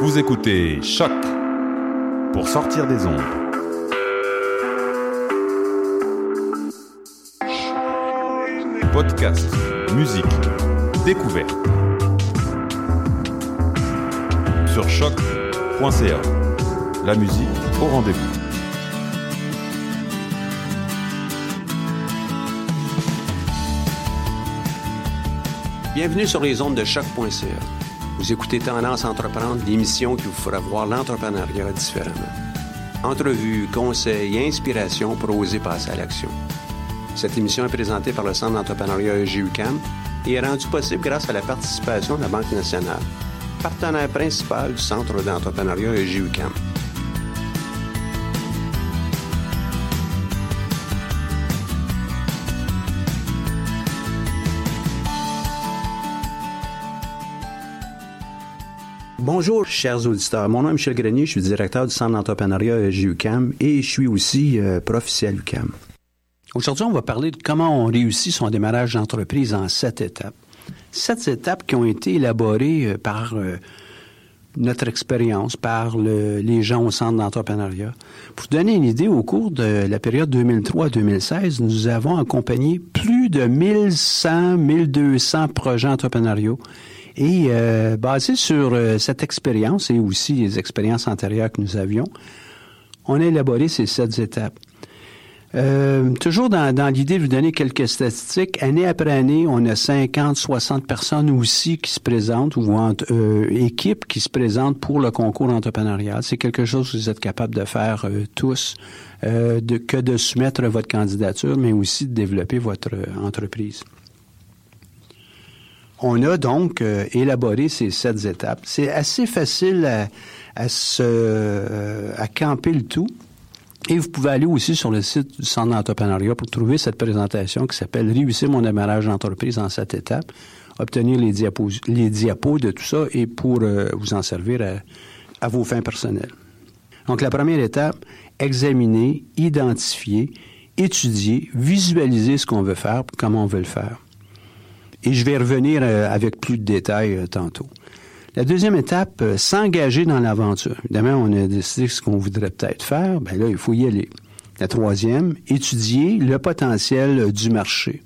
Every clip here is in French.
Vous écoutez Choc pour sortir des ondes. Podcast, musique, découverte. Sur choc.ca. La musique au rendez-vous. Bienvenue sur les ondes de choc.ca. Vous écoutez Tendance Entreprendre, l'émission qui vous fera voir l'entrepreneuriat différemment. Entrevues, conseils et inspirations pour oser passer à l'action. Cette émission est présentée par le Centre d'entrepreneuriat EGUCAM et est rendue possible grâce à la participation de la Banque nationale, partenaire principal du Centre d'entrepreneuriat EGUCAM. Bonjour, chers auditeurs. Mon nom est Michel Grenier, je suis directeur du Centre d'entrepreneuriat JUCAM et je suis aussi euh, prof ici à l'UCAM. Aujourd'hui, on va parler de comment on réussit son démarrage d'entreprise en sept étapes. Sept étapes qui ont été élaborées euh, par euh, notre expérience, par le- les gens au Centre d'entrepreneuriat. Pour vous donner une idée, au cours de la période 2003-2016, nous avons accompagné plus de 1100, 1200 projets entrepreneuriaux et euh, basé sur euh, cette expérience et aussi les expériences antérieures que nous avions, on a élaboré ces sept étapes. Euh, toujours dans, dans l'idée de vous donner quelques statistiques, année après année, on a 50, 60 personnes aussi qui se présentent ou entre, euh, équipes qui se présentent pour le concours entrepreneurial. C'est quelque chose que vous êtes capable de faire euh, tous, euh, de, que de soumettre votre candidature, mais aussi de développer votre euh, entreprise. On a donc euh, élaboré ces sept étapes. C'est assez facile à, euh, à camper le tout. Et vous pouvez aller aussi sur le site du Centre d'entrepreneuriat pour trouver cette présentation qui s'appelle Réussir mon démarrage d'entreprise en sept étapes, obtenir les diapos, les diapos de tout ça et pour euh, vous en servir à, à vos fins personnelles. Donc la première étape, examiner, identifier, étudier, visualiser ce qu'on veut faire, comment on veut le faire. Et je vais revenir euh, avec plus de détails euh, tantôt. La deuxième étape, euh, s'engager dans l'aventure. Évidemment, on a décidé ce qu'on voudrait peut-être faire. Ben là, il faut y aller. La troisième, étudier le potentiel du marché.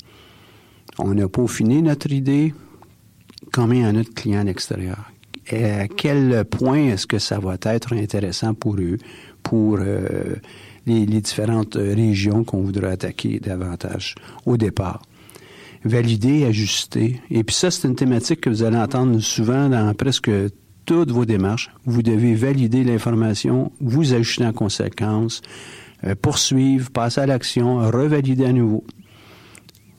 On a peaufiné notre idée. Combien en a de clients à l'extérieur? À quel point est-ce que ça va être intéressant pour eux, pour les, différentes régions qu'on voudrait attaquer davantage au départ? Valider, ajuster. Et puis ça, c'est une thématique que vous allez entendre souvent dans presque toutes vos démarches. Vous devez valider l'information, vous ajuster en conséquence, euh, poursuivre, passer à l'action, revalider à nouveau.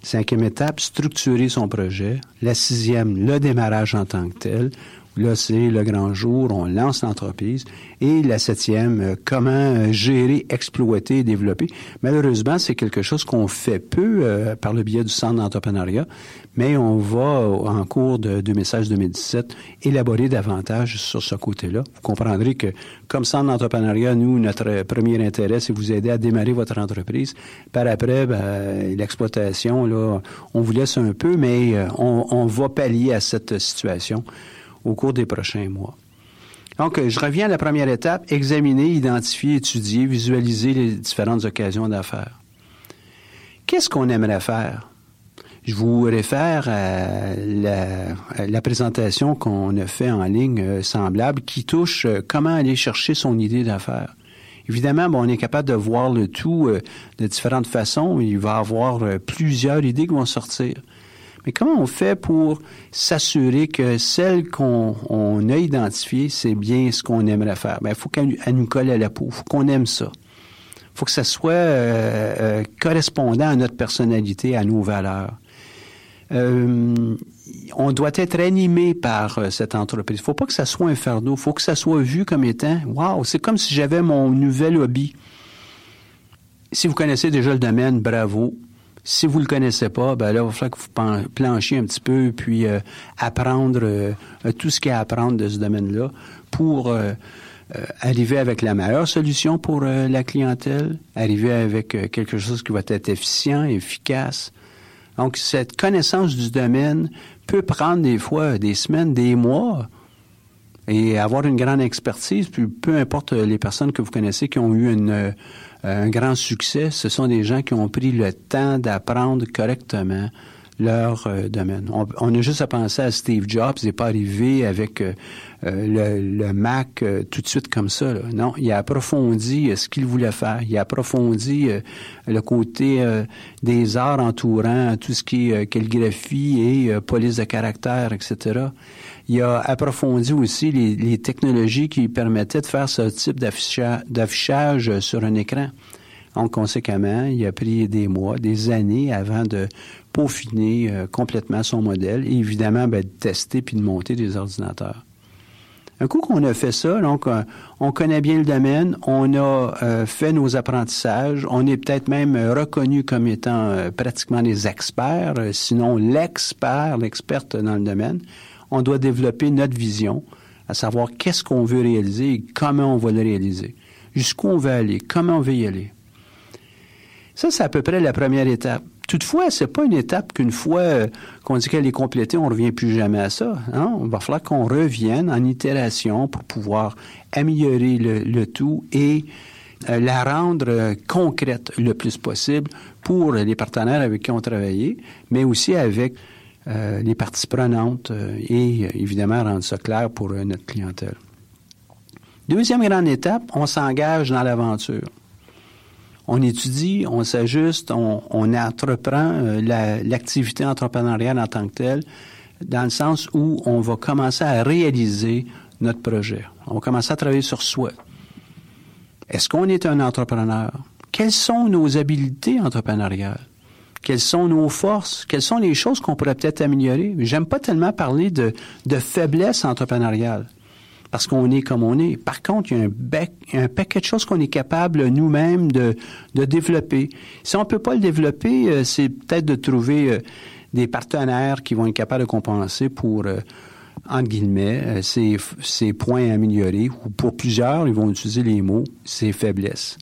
Cinquième étape, structurer son projet. La sixième, le démarrage en tant que tel. Là, c'est le grand jour, on lance l'entreprise. Et la septième, euh, comment euh, gérer, exploiter développer. Malheureusement, c'est quelque chose qu'on fait peu euh, par le biais du Centre d'entrepreneuriat, mais on va, en cours de 2016-2017, élaborer davantage sur ce côté-là. Vous comprendrez que, comme Centre d'entrepreneuriat, nous, notre premier intérêt, c'est vous aider à démarrer votre entreprise. Par après, ben, l'exploitation, là, on vous laisse un peu, mais on, on va pallier à cette situation au cours des prochains mois. Donc, je reviens à la première étape, examiner, identifier, étudier, visualiser les différentes occasions d'affaires. Qu'est-ce qu'on aimerait faire? Je vous réfère à la, présentation qu'on a fait en ligne euh, semblable qui touche euh, comment aller chercher son idée d'affaires. Évidemment, on est capable de voir le tout euh, de différentes façons. Il va y avoir plusieurs idées qui vont sortir. Mais comment on fait pour s'assurer que celle qu'on a identifiée, c'est bien ce qu'on aimerait faire? Bien, il faut qu'elle nous colle à la peau. Il faut qu'on aime ça. Il faut que ça soit euh, euh, correspondant à notre personnalité, à nos valeurs. Euh, on doit être animé par cette entreprise. Il ne faut pas que ça soit un fardeau. Il faut que ça soit vu comme étant, wow, c'est comme si j'avais mon nouvel hobby. Si vous connaissez déjà le domaine, bravo. Si vous le connaissez pas, ben là, il va falloir que vous planchiez un petit peu, puis euh, apprendre euh, tout ce qu'il y a à apprendre de ce domaine-là pour euh, arriver avec la meilleure solution pour la clientèle, arriver avec quelque chose qui va être efficient, efficace. Donc, cette connaissance du domaine peut prendre des fois des semaines, des mois, et avoir une grande expertise, puis peu importe les personnes que vous connaissez qui ont eu une un grand succès, ce sont des gens qui ont pris le temps d'apprendre correctement leur euh, domaine. On, a juste à penser à Steve Jobs, il n'est pas arrivé avec euh, euh, le, Mac tout de suite comme ça. Non, il a approfondi ce qu'il voulait faire. Il a approfondi le côté des arts entourant tout ce qui est calligraphie et police de caractère, etc. Il a approfondi aussi les, les technologies qui permettaient de faire ce type d'affichage sur un écran. Donc, conséquemment, il a pris des mois, des années avant de peaufiner euh, complètement son modèle et évidemment ben, de tester puis de monter des ordinateurs. Un coup qu'on a fait ça, donc euh, on connaît bien le domaine, on a euh, fait nos apprentissages, on est peut-être même reconnu comme étant pratiquement des experts, sinon l'expert, l'experte dans le domaine. On doit développer notre vision, à savoir qu'est-ce qu'on veut réaliser et comment on va le réaliser, jusqu'où on veut aller, comment on veut y aller. Ça, c'est à peu près la première étape. Toutefois, c'est pas une étape qu'une fois euh, qu'on dit qu'elle est complétée, on revient plus jamais à ça. Hein? Il va falloir qu'on revienne en itération pour pouvoir améliorer le, tout et euh, la rendre euh, concrète le plus possible pour les partenaires avec qui on travaille, mais aussi avec les parties prenantes et évidemment rendre ça clair pour notre clientèle. Deuxième grande étape, on s'engage dans l'aventure on étudie, on s'ajuste, on, entreprend euh, l'activité entrepreneuriale en tant que telle, dans le sens où on va commencer à réaliser notre projet. On va commencer à travailler sur soi. Est-ce qu'on est un entrepreneur? Quelles sont nos habiletés entrepreneuriales? Quelles sont nos forces? Quelles sont les choses qu'on pourrait peut-être améliorer? J'aime pas tellement parler de, de faiblesse entrepreneuriale parce qu'on est comme on est. Par contre, il y a un, paquet de choses qu'on est capable nous-mêmes de, développer. Si on ne peut pas le développer, euh, c'est peut-être de trouver euh, des partenaires qui vont être capables de compenser pour, euh, entre guillemets, ces, points améliorés. Ou pour plusieurs, ils vont utiliser les mots, ces faiblesses.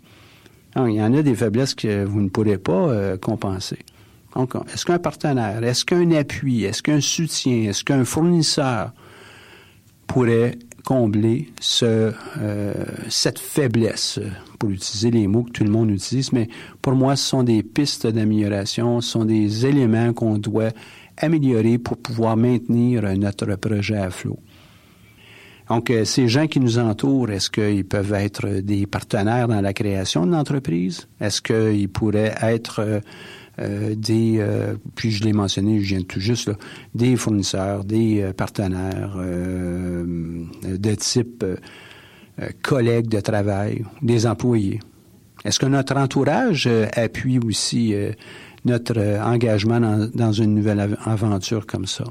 il y en a des faiblesses que vous ne pourrez pas compenser. Donc, est-ce qu'un partenaire, est-ce qu'un appui, est-ce qu'un soutien, est-ce qu'un fournisseur pourrait combler euh, cette faiblesse, pour utiliser les mots que tout le monde utilise, mais pour moi, ce sont des pistes d'amélioration, ce sont des éléments qu'on doit améliorer pour pouvoir maintenir notre projet à flot. Donc, euh, ces gens qui nous entourent, est-ce qu'ils peuvent être des partenaires dans la création de l'entreprise? Est-ce qu'ils pourraient être euh, des, euh, puis je l'ai mentionné, je viens tout juste, là, des fournisseurs, des euh, partenaires de type collègues de travail, des employés. Est-ce que notre entourage appuie aussi notre engagement dans, une nouvelle av- aventure comme ça?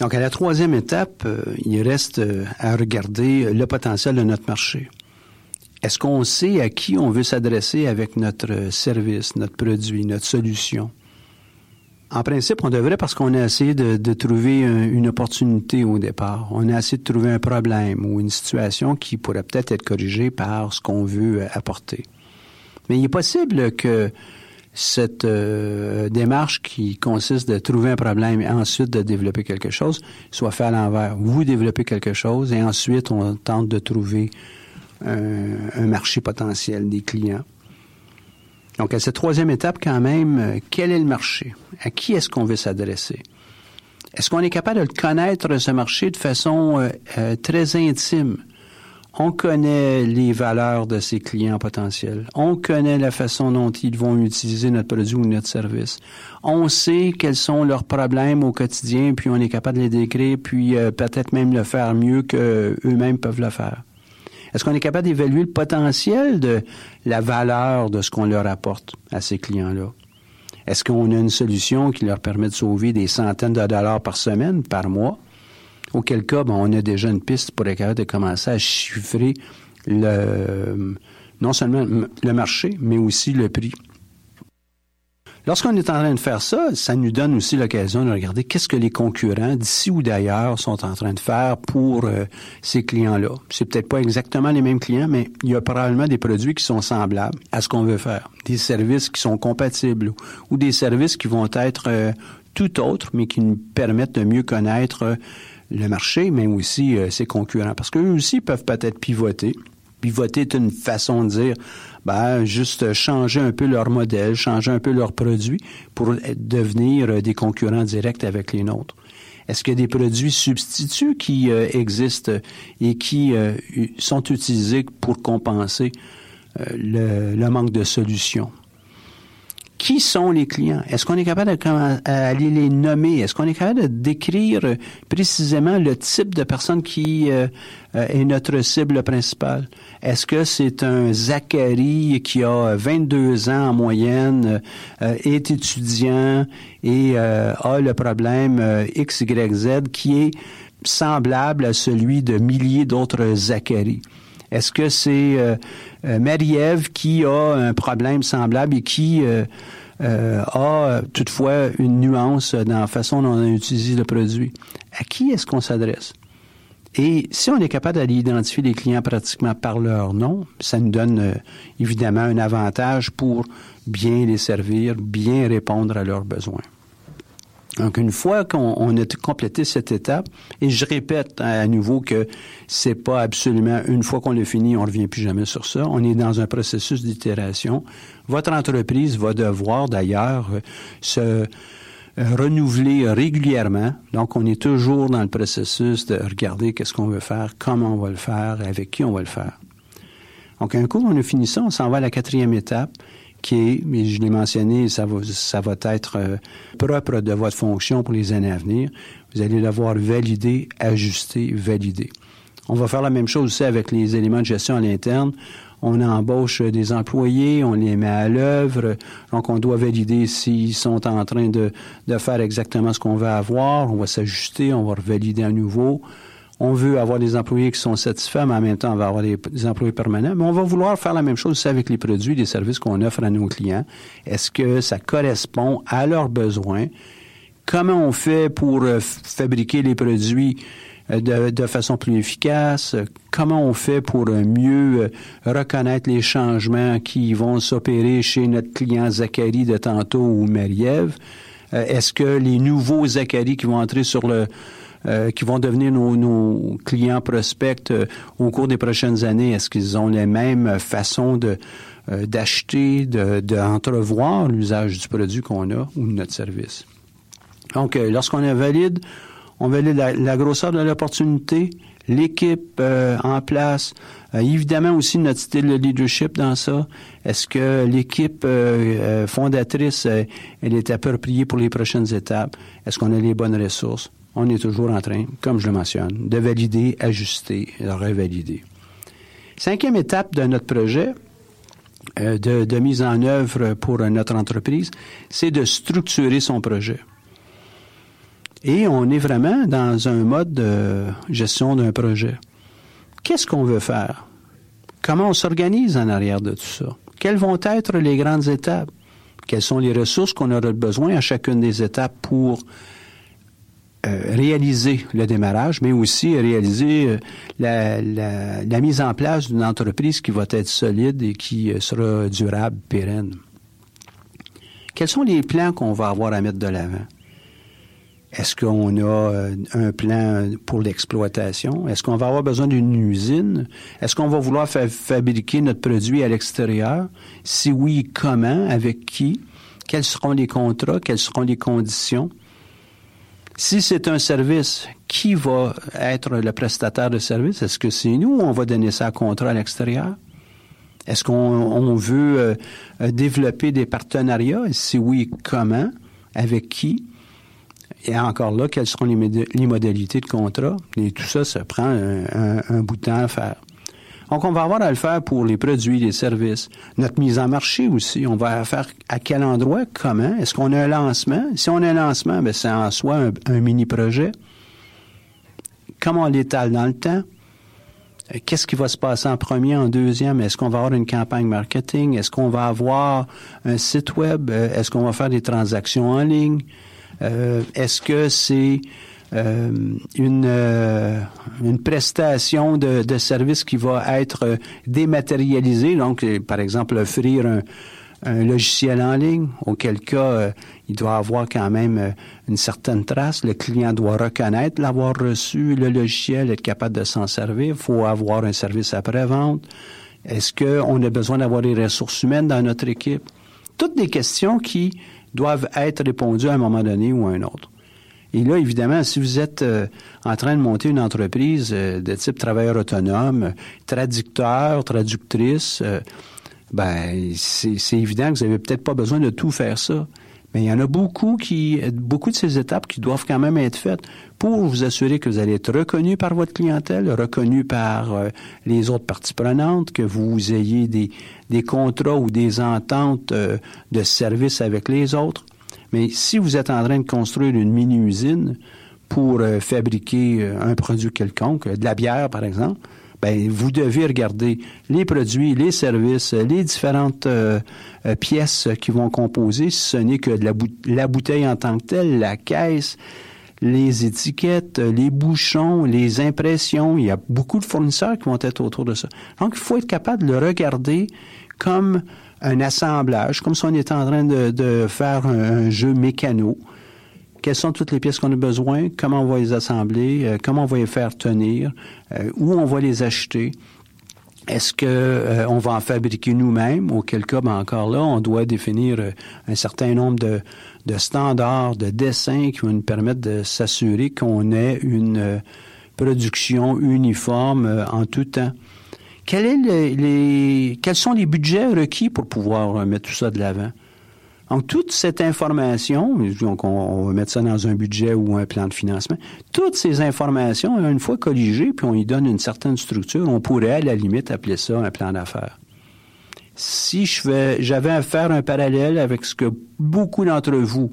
Donc, à la troisième étape, il reste à regarder le potentiel de notre marché. Est-ce qu'on sait à qui on veut s'adresser avec notre service, notre produit, notre solution? En principe, on devrait parce qu'on a essayé de, trouver un- une opportunité au départ. On a essayé de trouver un problème ou une situation qui pourrait peut-être être corrigée par ce qu'on veut euh, apporter. Mais il est possible que cette euh, démarche qui consiste de trouver un problème et ensuite de développer quelque chose soit faite à l'envers. Vous développez quelque chose et ensuite on tente de trouver un, marché potentiel des clients. Donc, à cette troisième étape, quand même, euh, quel est le marché? À qui est-ce qu'on veut s'adresser? Est-ce qu'on est capable de connaître, ce marché, de façon euh, euh, très intime? On connaît les valeurs de ces clients potentiels. On connaît la façon dont ils vont utiliser notre produit ou notre service. On sait quels sont leurs problèmes au quotidien, puis on est capable de les décrire, puis peut-être même le faire mieux qu'eux-mêmes peuvent le faire. Est-ce qu'on est capable d'évaluer le potentiel de la valeur de ce qu'on leur apporte à ces clients-là? Est-ce qu'on a une solution qui leur permet de sauver des centaines de dollars par semaine, par mois? Auquel cas, ben, on a déjà une piste pour être capable de commencer à chiffrer le, non seulement le marché, mais aussi le prix. Lorsqu'on est en train de faire ça, ça nous donne aussi l'occasion de regarder qu'est-ce que les concurrents d'ici ou d'ailleurs sont en train de faire pour euh, ces clients-là. C'est peut-être pas exactement les mêmes clients, mais il y a probablement des produits qui sont semblables à ce qu'on veut faire, des services qui sont compatibles ou des services qui vont être euh, tout autres, mais qui nous permettent de mieux connaître euh, le marché, mais aussi ses concurrents, parce qu'eux aussi peuvent peut-être pivoter. Pivoter est une façon de dire, ben, juste changer un peu leur modèle, changer un peu leurs produits pour devenir euh, des concurrents directs avec les nôtres. Est-ce qu'il y a des produits substituts qui euh, existent et qui euh, sont utilisés pour compenser le, le manque de solutions? Qui sont les clients? Est-ce qu'on est capable de commen- à aller les nommer? Est-ce qu'on est capable de décrire euh, précisément le type de personne qui euh, euh, est notre cible principale? Est-ce que c'est un Zachary qui a 22 ans en moyenne, euh, est étudiant et euh, a le problème euh, XYZ qui est semblable à celui de milliers d'autres Zachary? Est-ce que c'est euh, euh, Marie-Ève qui a un problème semblable et qui euh, euh, a euh, toutefois une nuance dans la façon dont on a utilisé le produit? À qui est-ce qu'on s'adresse? Et si on est capable d'aller identifier les clients pratiquement par leur nom, ça nous donne euh, évidemment un avantage pour bien les servir, bien répondre à leurs besoins. Donc, une fois qu'on on a complété cette étape, et je répète à nouveau que c'est pas absolument une fois qu'on l'a fini, on revient plus jamais sur ça. On est dans un processus d'itération. Votre entreprise va devoir d'ailleurs euh, se euh, renouveler régulièrement. Donc, on est toujours dans le processus de regarder qu'est-ce qu'on veut faire, comment on va le faire, avec qui on va le faire. Donc, un coup, on a fini ça, on s'en va à la quatrième étape, qui est, mais je l'ai mentionné, ça va, être euh, propre de votre fonction pour les années à venir. Vous allez devoir valider, ajuster, valider. On va faire la même chose aussi avec les éléments de gestion à l'interne. On embauche des employés, on les met à l'œuvre, donc on doit valider s'ils sont en train de, de faire exactement ce qu'on veut avoir. On va s'ajuster, on va revalider à nouveau. On veut avoir des employés qui sont satisfaits, mais en même temps, on va avoir des, employés permanents. Mais on va vouloir faire la même chose aussi avec les produits, les services qu'on offre à nos clients. Est-ce que ça correspond à leurs besoins? Comment on fait pour euh, fabriquer les produits euh, de, de, façon plus efficace? Comment on fait pour euh, mieux reconnaître les changements qui vont s'opérer chez notre client Zachary de tantôt ou Marie-Ève? Est-ce que les nouveaux Zachary qui vont entrer sur le, euh, qui vont devenir nos, nos clients prospects euh, au cours des prochaines années, est-ce qu'ils ont les mêmes façons de euh, d'acheter, de, d'entrevoir l'usage du produit qu'on a ou de notre service? Donc, euh, lorsqu'on est valide, on valide la, la grosseur de l'opportunité, l'équipe euh, en place, euh, évidemment aussi notre style de leadership dans ça. Est-ce que l'équipe euh, fondatrice, elle est appropriée pour les prochaines étapes? Est-ce qu'on a les bonnes ressources? On est toujours en train, comme je le mentionne, de valider, ajuster, revalider. Cinquième étape de notre projet, euh, de, mise en œuvre pour notre entreprise, c'est de structurer son projet. Et on est vraiment dans un mode de gestion d'un projet. Qu'est-ce qu'on veut faire? Comment on s'organise en arrière de tout ça? Quelles vont être les grandes étapes? Quelles sont les ressources qu'on aura besoin à chacune des étapes pour réaliser le démarrage, mais aussi réaliser euh, la, mise en place d'une entreprise qui va être solide et qui euh, sera durable, pérenne. Quels sont les plans qu'on va avoir à mettre de l'avant? Est-ce qu'on a euh, un plan pour l'exploitation? Est-ce qu'on va avoir besoin d'une usine? Est-ce qu'on va vouloir fa fabriquer notre produit à l'extérieur? Si oui, comment? Avec qui? Quels seront les contrats? Quelles seront les conditions? Si c'est un service, qui va être le prestataire de service? Est-ce que c'est nous? Ou on va donner ça à contrat à l'extérieur? Est-ce qu'on on veut euh, développer des partenariats? Si oui, comment? Avec qui? Et encore là, quelles seront les, modalités de contrat? Et tout ça, ça prend un, un, bout de temps à faire. Donc, on va avoir à le faire pour les produits, les services. Notre mise en marché aussi, on va faire à quel endroit, comment? Est-ce qu'on a un lancement? Si on a un lancement, ben, c'est en soi un, mini-projet. Comment on l'étale dans le temps? Qu'est-ce qui va se passer en premier, en deuxième? Est-ce qu'on va avoir une campagne marketing? Est-ce qu'on va avoir un site web? Est-ce qu'on va faire des transactions en ligne? Euh, Est-ce que c'est euh, une, euh, une prestation de, de, service qui va être dématérialisée, donc par exemple offrir un, un logiciel en ligne, auquel cas euh, il doit avoir quand même euh, une certaine trace. Le client doit reconnaître l'avoir reçu, le logiciel, être capable de s'en servir. Il faut avoir un service après-vente. Est-ce qu'on a besoin d'avoir des ressources humaines dans notre équipe? Toutes des questions qui doivent être répondues à un moment donné ou à un autre. Et là, évidemment, si vous êtes euh, en train de monter une entreprise euh, de type travailleur autonome, traducteur, traductrice, euh, ben c'est évident que vous n'avez peut-être pas besoin de tout faire ça. Mais il y en a beaucoup qui, beaucoup de ces étapes qui doivent quand même être faites pour vous assurer que vous allez être reconnu par votre clientèle, reconnu par euh, les autres parties prenantes, que vous ayez des, des contrats ou des ententes euh, de services avec les autres. Mais si vous êtes en train de construire une mini-usine pour euh, fabriquer un produit quelconque, de la bière par exemple, ben vous devez regarder les produits, les services, les différentes euh, pièces qui vont composer. Ce n'est que de la, la, bouteille en tant que telle, la caisse, les étiquettes, les bouchons, les impressions. Il y a beaucoup de fournisseurs qui vont être autour de ça. Donc, il faut être capable de le regarder comme un assemblage, comme si on était en train de, de faire un, jeu mécano quelles sont toutes les pièces qu'on a besoin, comment on va les assembler, euh, comment on va les faire tenir, euh, où on va les acheter? Est-ce que euh, on va en fabriquer nous-mêmes? Auquel cas, ben encore là, on doit définir un certain nombre de, de, standards, de dessins qui vont nous permettre de s'assurer qu'on ait une production uniforme en tout temps. Quel est quels sont les budgets requis pour pouvoir mettre tout ça de l'avant? Donc, toute cette information, donc on, va mettre ça dans un budget ou un plan de financement, toutes ces informations, une fois colligées, puis on y donne une certaine structure, on pourrait à la limite appeler ça un plan d'affaires. Si j'avais à faire un parallèle avec ce que beaucoup d'entre vous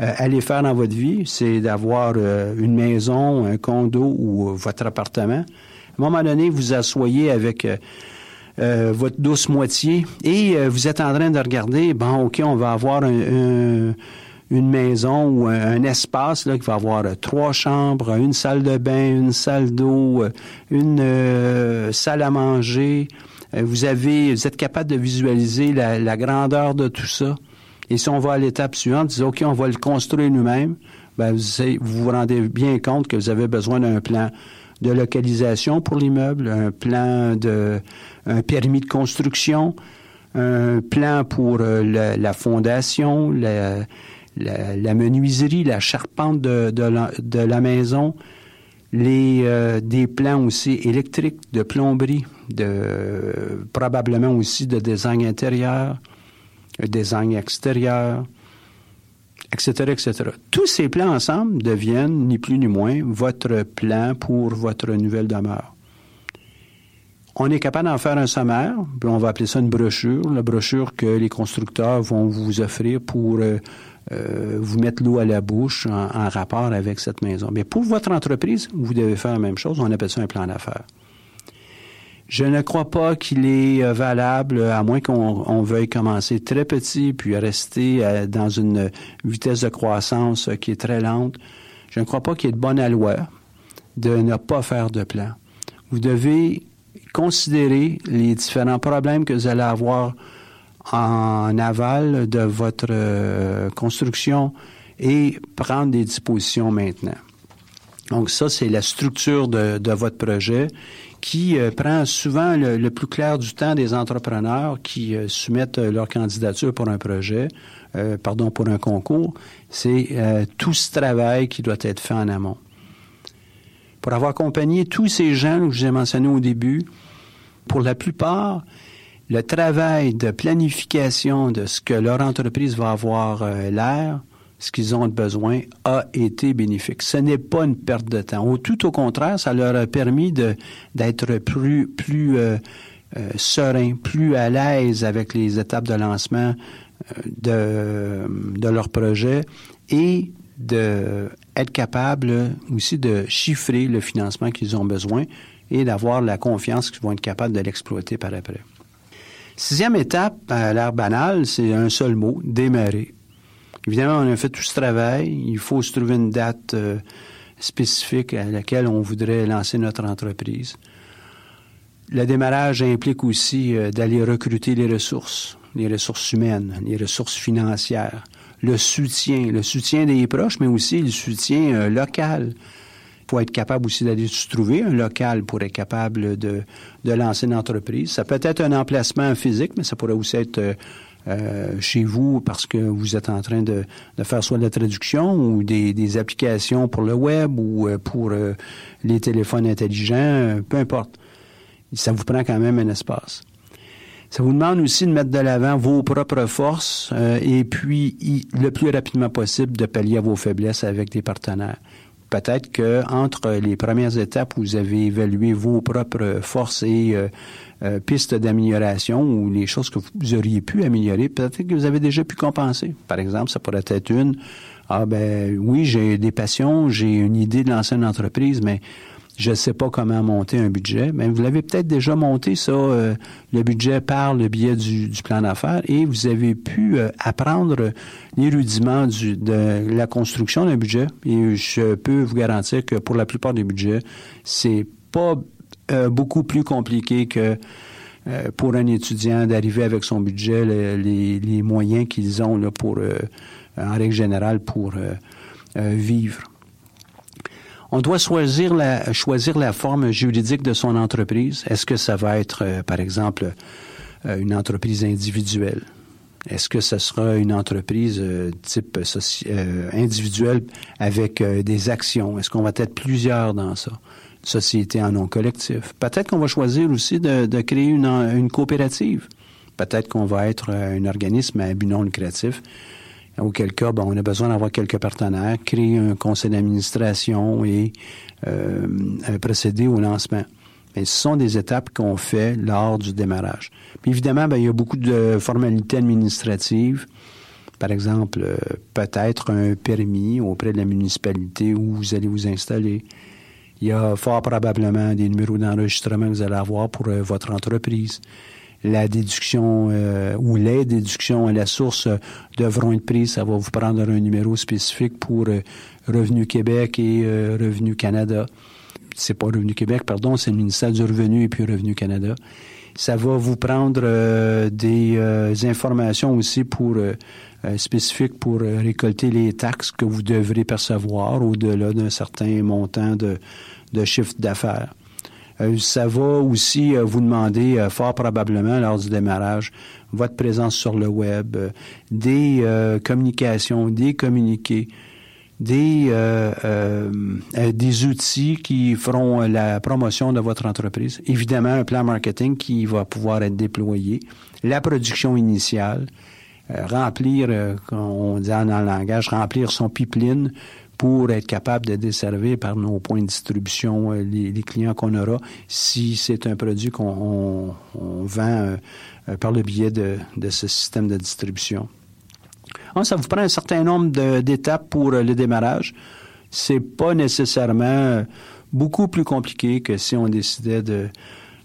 euh, allez faire dans votre vie, c'est d'avoir euh, une maison, un condo ou euh, votre appartement. À un moment donné, vous asseyez avec euh, euh, votre douce moitié et euh, vous êtes en train de regarder, bon, OK, on va avoir un, un, une maison ou un, espace qui va avoir trois chambres, une salle de bain, une salle d'eau, une salle à manger. vous avez, vous êtes capable de visualiser la, grandeur de tout ça. Et si on va à l'étape suivante, disons, OK, on va le construire nous-mêmes, ben, vous vous rendez bien compte que vous avez besoin d'un plan de localisation pour l'immeuble, un plan de un permis de construction, un plan pour euh, la, la, fondation, la, la, la, menuiserie, la charpente de, de, la, de la, maison, les euh, des plans aussi électriques, de plomberie, de probablement aussi de design intérieur, design extérieur, etc., etc. Tous ces plans ensemble deviennent, ni plus ni moins, votre plan pour votre nouvelle demeure. On est capable d'en faire un sommaire, puis on va appeler ça une brochure, la brochure que les constructeurs vont vous offrir pour euh, euh, vous mettre l'eau à la bouche en, en, rapport avec cette maison. Mais pour votre entreprise, vous devez faire la même chose, on appelle ça un plan d'affaires. Je ne crois pas qu'il est euh, valable, à moins qu'on on veuille commencer très petit puis rester euh, dans une vitesse de croissance qui est très lente. Je ne crois pas qu'il ait de bonne loi de ne pas faire de plan. Vous devez considérer les différents problèmes que vous allez avoir en aval de votre euh, construction et prendre des dispositions maintenant. Donc ça, c'est la structure de, de, votre projet qui euh, prend souvent le, le, plus clair du temps des entrepreneurs qui euh, soumettent leur candidature pour un projet, euh, pardon, pour un concours. C'est euh, tout ce travail qui doit être fait en amont. Pour avoir accompagné tous ces gens que je vous ai mentionnés au début, pour la plupart, le travail de planification de ce que leur entreprise va avoir euh, l'air, ce qu'ils ont besoin, a été bénéfique. Ce n'est pas une perte de temps. Ou tout au contraire, ça leur a permis d'être plus, plus euh, euh, serein, plus à l'aise avec les étapes de lancement euh, de, de leur projet et d'être capable aussi de chiffrer le financement qu'ils ont besoin et d'avoir la confiance qu'ils vont être capables de l'exploiter par après. Sixième étape, à l'air banal, c'est un seul mot, démarrer. Évidemment, on a fait tout ce travail. Il faut se trouver une date euh, spécifique à laquelle on voudrait lancer notre entreprise. Le démarrage implique aussi euh, d'aller recruter les ressources, les ressources humaines, les ressources financières, le soutien, le soutien des proches, mais aussi le soutien euh, local faut être capable aussi d'aller se trouver un local pour être capable de, de lancer une entreprise. Ça peut être un emplacement physique, mais ça pourrait aussi être euh, chez vous parce que vous êtes en train de, de faire soit de la traduction ou des, des, applications pour le web ou euh, pour euh, les téléphones intelligents, peu importe. Ça vous prend quand même un espace. Ça vous demande aussi de mettre de l'avant vos propres forces euh, et puis le plus rapidement possible de pallier à vos faiblesses avec des partenaires peut-être que entre les premières étapes vous avez évalué vos propres forces et euh, euh, pistes d'amélioration ou les choses que vous auriez pu améliorer, peut-être que vous avez déjà pu compenser. Par exemple, ça pourrait être une ah ben oui, j'ai des passions, j'ai une idée de lancer une entreprise, mais je ne sais pas comment monter un budget, mais vous l'avez peut-être déjà monté, ça, euh, le budget par le biais du, du plan d'affaires, et vous avez pu euh, apprendre les rudiments de la construction d'un budget. Et je peux vous garantir que pour la plupart des budgets, c'est pas euh, beaucoup plus compliqué que euh, pour un étudiant d'arriver avec son budget, les, moyens qu'ils ont pour, euh, en règle générale, pour vivre. On doit choisir la, choisir la forme juridique de son entreprise. Est-ce que ça va être, par exemple, une entreprise individuelle? Est-ce que ce sera une entreprise type individuelle avec des actions? Est-ce qu'on va être plusieurs dans ça? Société en nom collectif. Peut-être qu'on va choisir aussi de, créer une, coopérative. Peut-être qu'on va être un organisme à but non lucratif auquel cas, on a besoin d'avoir quelques partenaires, créer un conseil d'administration et euh, procéder au lancement. Mais ce sont des étapes qu'on fait lors du démarrage. Puis évidemment, ben, il y a beaucoup de formalités administratives. Par exemple, euh, peut-être un permis auprès de la municipalité où vous allez vous installer. Il y a fort probablement des numéros d'enregistrement que vous allez avoir pour euh, votre entreprise la déduction euh, ou les déductions à la source euh, devront être prises. Ça va vous prendre un numéro spécifique pour euh, Revenu Québec et Revenu Canada. C'est pas Revenu Québec, pardon, c'est le ministère du Revenu et puis Revenu Canada. Ça va vous prendre des informations aussi pour spécifiques pour récolter les taxes que vous devrez percevoir au-delà d'un certain montant de, de chiffre d'affaires. Euh, ça va aussi euh, vous demander euh, fort probablement lors du démarrage votre présence sur le web, des communications, des communiqués, des, des outils qui feront la promotion de votre entreprise. Évidemment, un plan marketing qui va pouvoir être déployé, la production initiale, remplir, on dit le langage, remplir son pipeline pour être capable de desservir par nos points de distribution euh, les, clients qu'on aura si c'est un produit qu'on on- on vend euh, euh, par le biais de, ce système de distribution. Ah, ça vous prend un certain nombre d'étapes pour euh, le démarrage. C'est pas nécessairement euh, beaucoup plus compliqué que si on décidait de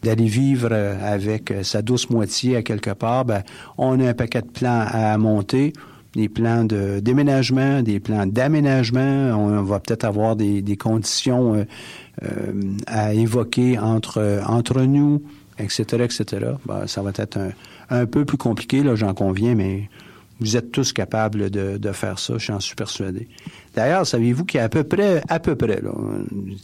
d'aller vivre euh, avec euh, sa douce moitié à quelque part. Ben, on a un paquet de plans à monter, des plans de déménagement, des plans d'aménagement. On va peut-être avoir des, conditions euh, à évoquer entre entre nous, etc., etc. Ben, ça va être un, un peu plus compliqué, là, j'en conviens, mais vous êtes tous capables de, de faire ça, j'en suis persuadé. D'ailleurs, savez-vous qu'il y a à peu près, à peu près, là,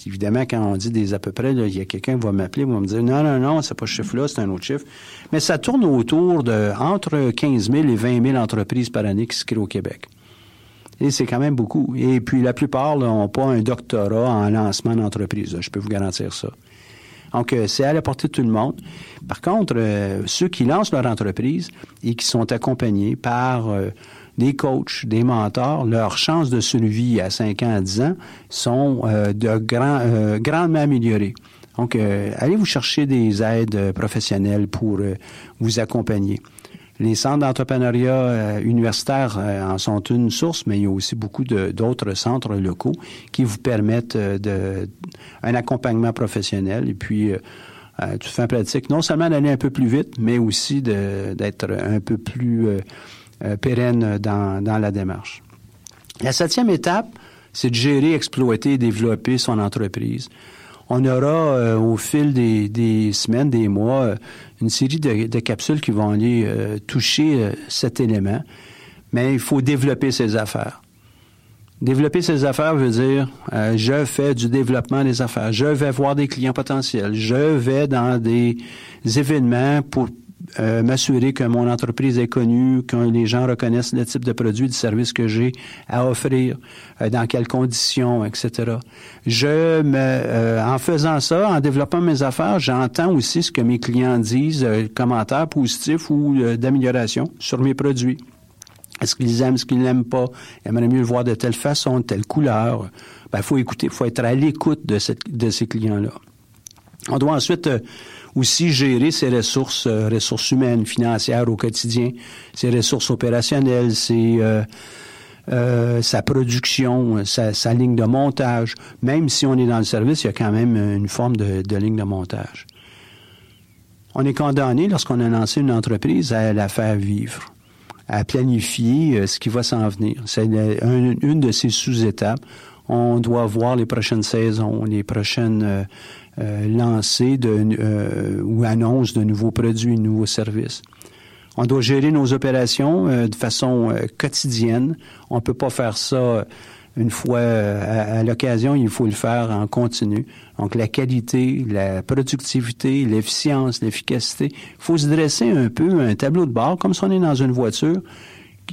évidemment, quand on dit des à peu près, là, il y a quelqu'un qui va m'appeler, va me dire, non, non, non, c'est pas ce chiffre-là, c'est un autre chiffre. Mais ça tourne autour de entre 15 000 et 20 000 entreprises par année qui se créent au Québec. Et c'est quand même beaucoup. Et puis, la plupart n'ont pas un doctorat en lancement d'entreprise, je peux vous garantir ça. Donc, euh, c'est à la portée de tout le monde. Par contre, euh, ceux qui lancent leur entreprise et qui sont accompagnés par euh, des coachs, des mentors, leurs chances de survie à 5 ans, à 10 ans sont euh, de grand, euh, grandement améliorées. Donc, euh, allez vous chercher des aides euh, professionnelles pour vous accompagner. Les centres d'entrepreneuriat universitaires euh, en sont une source, mais il y a aussi beaucoup d'autres centres locaux qui vous permettent de, un accompagnement professionnel et puis tout fin pratique, non seulement d'aller un peu plus vite, mais aussi d'être un peu plus pérenne dans, dans la démarche. La septième étape, c'est de gérer, exploiter et développer son entreprise. On aura euh, au fil des, des semaines, des mois, euh, une série de, capsules qui vont aller euh, toucher euh, cet élément, mais il faut développer ses affaires. Développer ses affaires veut dire euh, je fais du développement des affaires, je vais voir des clients potentiels, je vais dans des événements pour euh, m'assurer que mon entreprise est connue, que les gens reconnaissent le type de produit, de service que j'ai à offrir, euh, dans quelles conditions, etc. Je me, euh, en faisant ça, en développant mes affaires, j'entends aussi ce que mes clients disent, euh, commentaires positifs ou euh, d'amélioration sur mes produits. Est-ce qu'ils aiment, ce qu'ils n'aiment pas? Ils aimeraient mieux le voir de telle façon, de telle couleur. Ben, faut écouter, faut être à l'écoute de, de ces clients-là. On doit ensuite euh, aussi gérer ses ressources, euh, ressources humaines, financières au quotidien, ses ressources opérationnelles, ses, euh, euh, sa production, sa, sa ligne de montage. Même si on est dans le service, il y a quand même une forme de, de ligne de montage. On est condamné, lorsqu'on a lancé une entreprise, à la faire vivre à planifier euh, ce qui va s'en venir. C'est la- un- une de ces sous-étapes. On doit voir les prochaines saisons, les prochaines euh, euh, lancées de, euh, ou annonces de nouveaux produits, de nouveaux services. On doit gérer nos opérations euh, de façon euh, quotidienne. On peut pas faire ça une fois euh, à, à l'occasion, il faut le faire en continu. Donc la qualité, la productivité, l'efficience, l'efficacité. Il faut se dresser un peu un tableau de bord, comme si on est dans une voiture,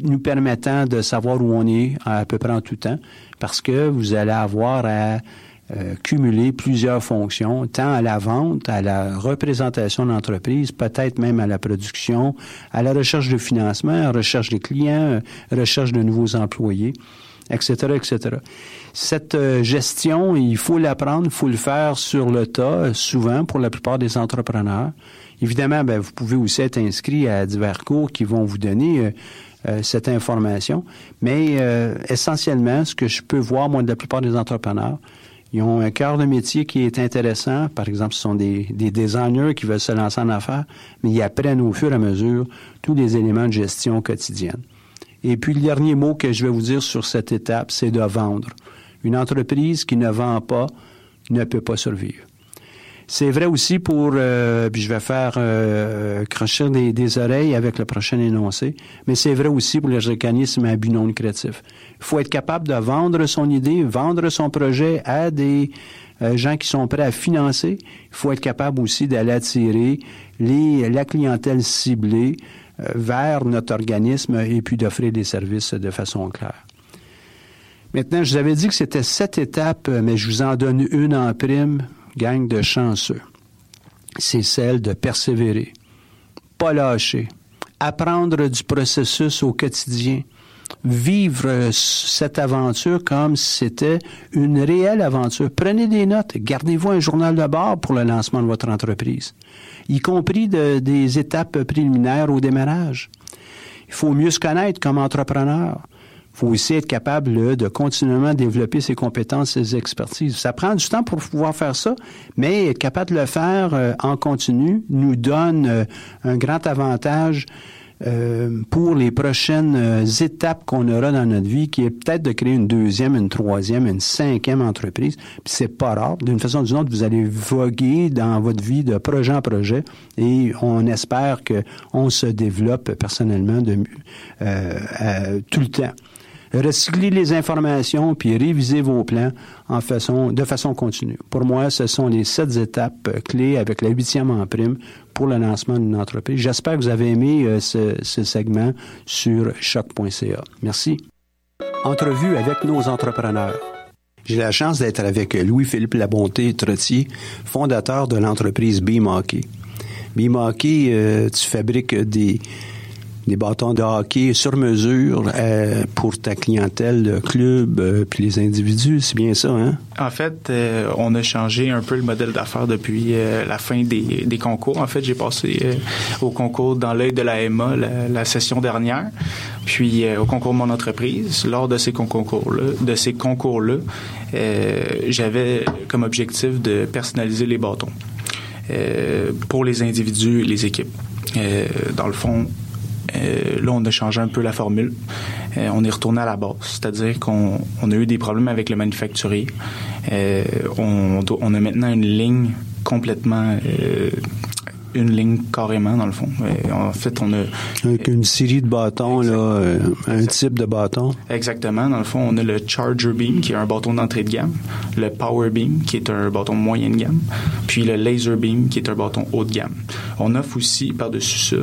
nous permettant de savoir où on est à peu près en tout temps, parce que vous allez avoir à euh, cumuler plusieurs fonctions, tant à la vente, à la représentation de l'entreprise, peut-être même à la production, à la recherche de financement, à la recherche des clients, euh, recherche de nouveaux employés, etc., etc. Cette euh, gestion, il faut l'apprendre, il faut le faire sur le tas, souvent pour la plupart des entrepreneurs. Évidemment, ben, vous pouvez aussi être inscrit à divers cours qui vont vous donner euh, cette information. Mais essentiellement, ce que je peux voir, moi, de la plupart des entrepreneurs, ils ont un cœur de métier qui est intéressant. Par exemple, ce sont des, des designers qui veulent se lancer en affaires, mais ils apprennent au fur et à mesure tous les éléments de gestion quotidienne. Et puis, le dernier mot que je vais vous dire sur cette étape, c'est de vendre. Une entreprise qui ne vend pas ne peut pas survivre. C'est vrai aussi pour, euh, puis je vais faire euh, crocher des, des oreilles avec le prochain énoncé, mais c'est vrai aussi pour les organismes à but non lucratif. Il faut être capable de vendre son idée, vendre son projet à des euh, gens qui sont prêts à financer. Il faut être capable aussi d'aller attirer les, la clientèle ciblée euh, vers notre organisme et puis d'offrir des services de façon claire. Maintenant, je vous avais dit que c'était sept étapes, mais je vous en donne une en prime, gang de chanceux. C'est celle de persévérer, pas lâcher, apprendre du processus au quotidien, vivre cette aventure comme si c'était une réelle aventure. Prenez des notes, gardez-vous un journal de bord pour le lancement de votre entreprise, y compris de- des étapes préliminaires au démarrage. Il faut mieux se connaître comme entrepreneur. Faut aussi être capable de continuellement développer ses compétences, ses expertises. Ça prend du temps pour pouvoir faire ça, mais être capable de le faire euh, en continu nous donne euh, un grand avantage euh, pour les prochaines euh, étapes qu'on aura dans notre vie, qui est peut-être de créer une deuxième, une troisième, une cinquième entreprise. Puis c'est pas rare. D'une façon ou d'une autre, vous allez voguer dans votre vie de projet en projet et on espère que on se développe personnellement de, euh, euh, tout le temps. Recyclez les informations puis révisez vos plans en façon, de façon continue. Pour moi, ce sont les sept étapes clés avec la huitième en prime pour le lancement d'une entreprise. J'espère que vous avez aimé euh, ce, ce segment sur choc.ca. Merci. Entrevue avec nos entrepreneurs. J'ai la chance d'être avec Louis-Philippe Labonté Trottier, fondateur de l'entreprise. Beam Hockey, euh, tu fabriques des, des bâtons de hockey sur mesure euh, pour ta clientèle, le club, euh, puis les individus, c'est bien ça, hein? En fait, euh, on a changé un peu le modèle d'affaires depuis la fin des, concours. En fait, j'ai passé au concours dans l'œil de la EMA la, la session dernière, puis au concours de mon entreprise. Lors de ces concours-là, de ces concours-là, j'avais comme objectif de personnaliser les bâtons pour les individus et les équipes. Dans le fond, euh, là, on a changé un peu la formule. Euh, on est retourné à la base, c'est-à-dire qu'on on a eu des problèmes avec le manufacturier. Euh, on, on a maintenant une ligne complètement, une ligne carrément dans le fond. En fait, on a Avec une série de bâtons, là, un Exact. type de bâton. Exactement. Dans le fond, on a le Charger Beam, qui est un bâton d'entrée de gamme, le Power Beam, qui est un bâton moyen de gamme, puis le Laser Beam, qui est un bâton haut de gamme. On offre aussi, par-dessus ça,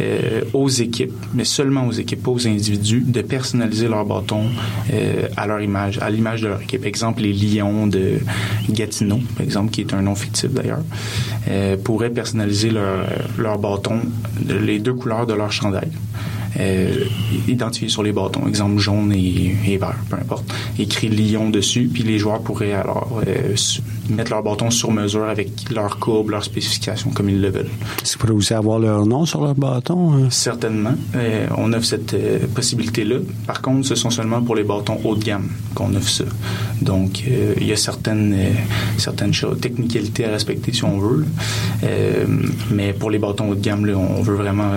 euh, aux équipes, mais seulement aux équipes, pas aux individus, de personnaliser leur bâton euh, à leur image, à l'image de leur équipe. Exemple, les Lions de Gatineau, par exemple, qui est un nom fictif d'ailleurs, euh, pourraient personnaliser leur, leur bâton, de- les deux couleurs de leur chandail euh, identifiés sur les bâtons, exemple jaune et, et vert, peu importe, écrit Lyon dessus, puis les joueurs pourraient alors euh, mettre leur bâton sur mesure avec leur courbe, leurs spécifications comme ils le veulent. Est-ce qu'ils pourraient aussi avoir leur nom sur leur bâton? hein? Certainement, euh, on offre cette euh, possibilité-là. Par contre, ce sont seulement pour les bâtons haut de gamme qu'on offre ça. Donc, il y a certaines certaines choses, technicalités à respecter si on veut. mais pour les bâtons haut de gamme, là, on veut vraiment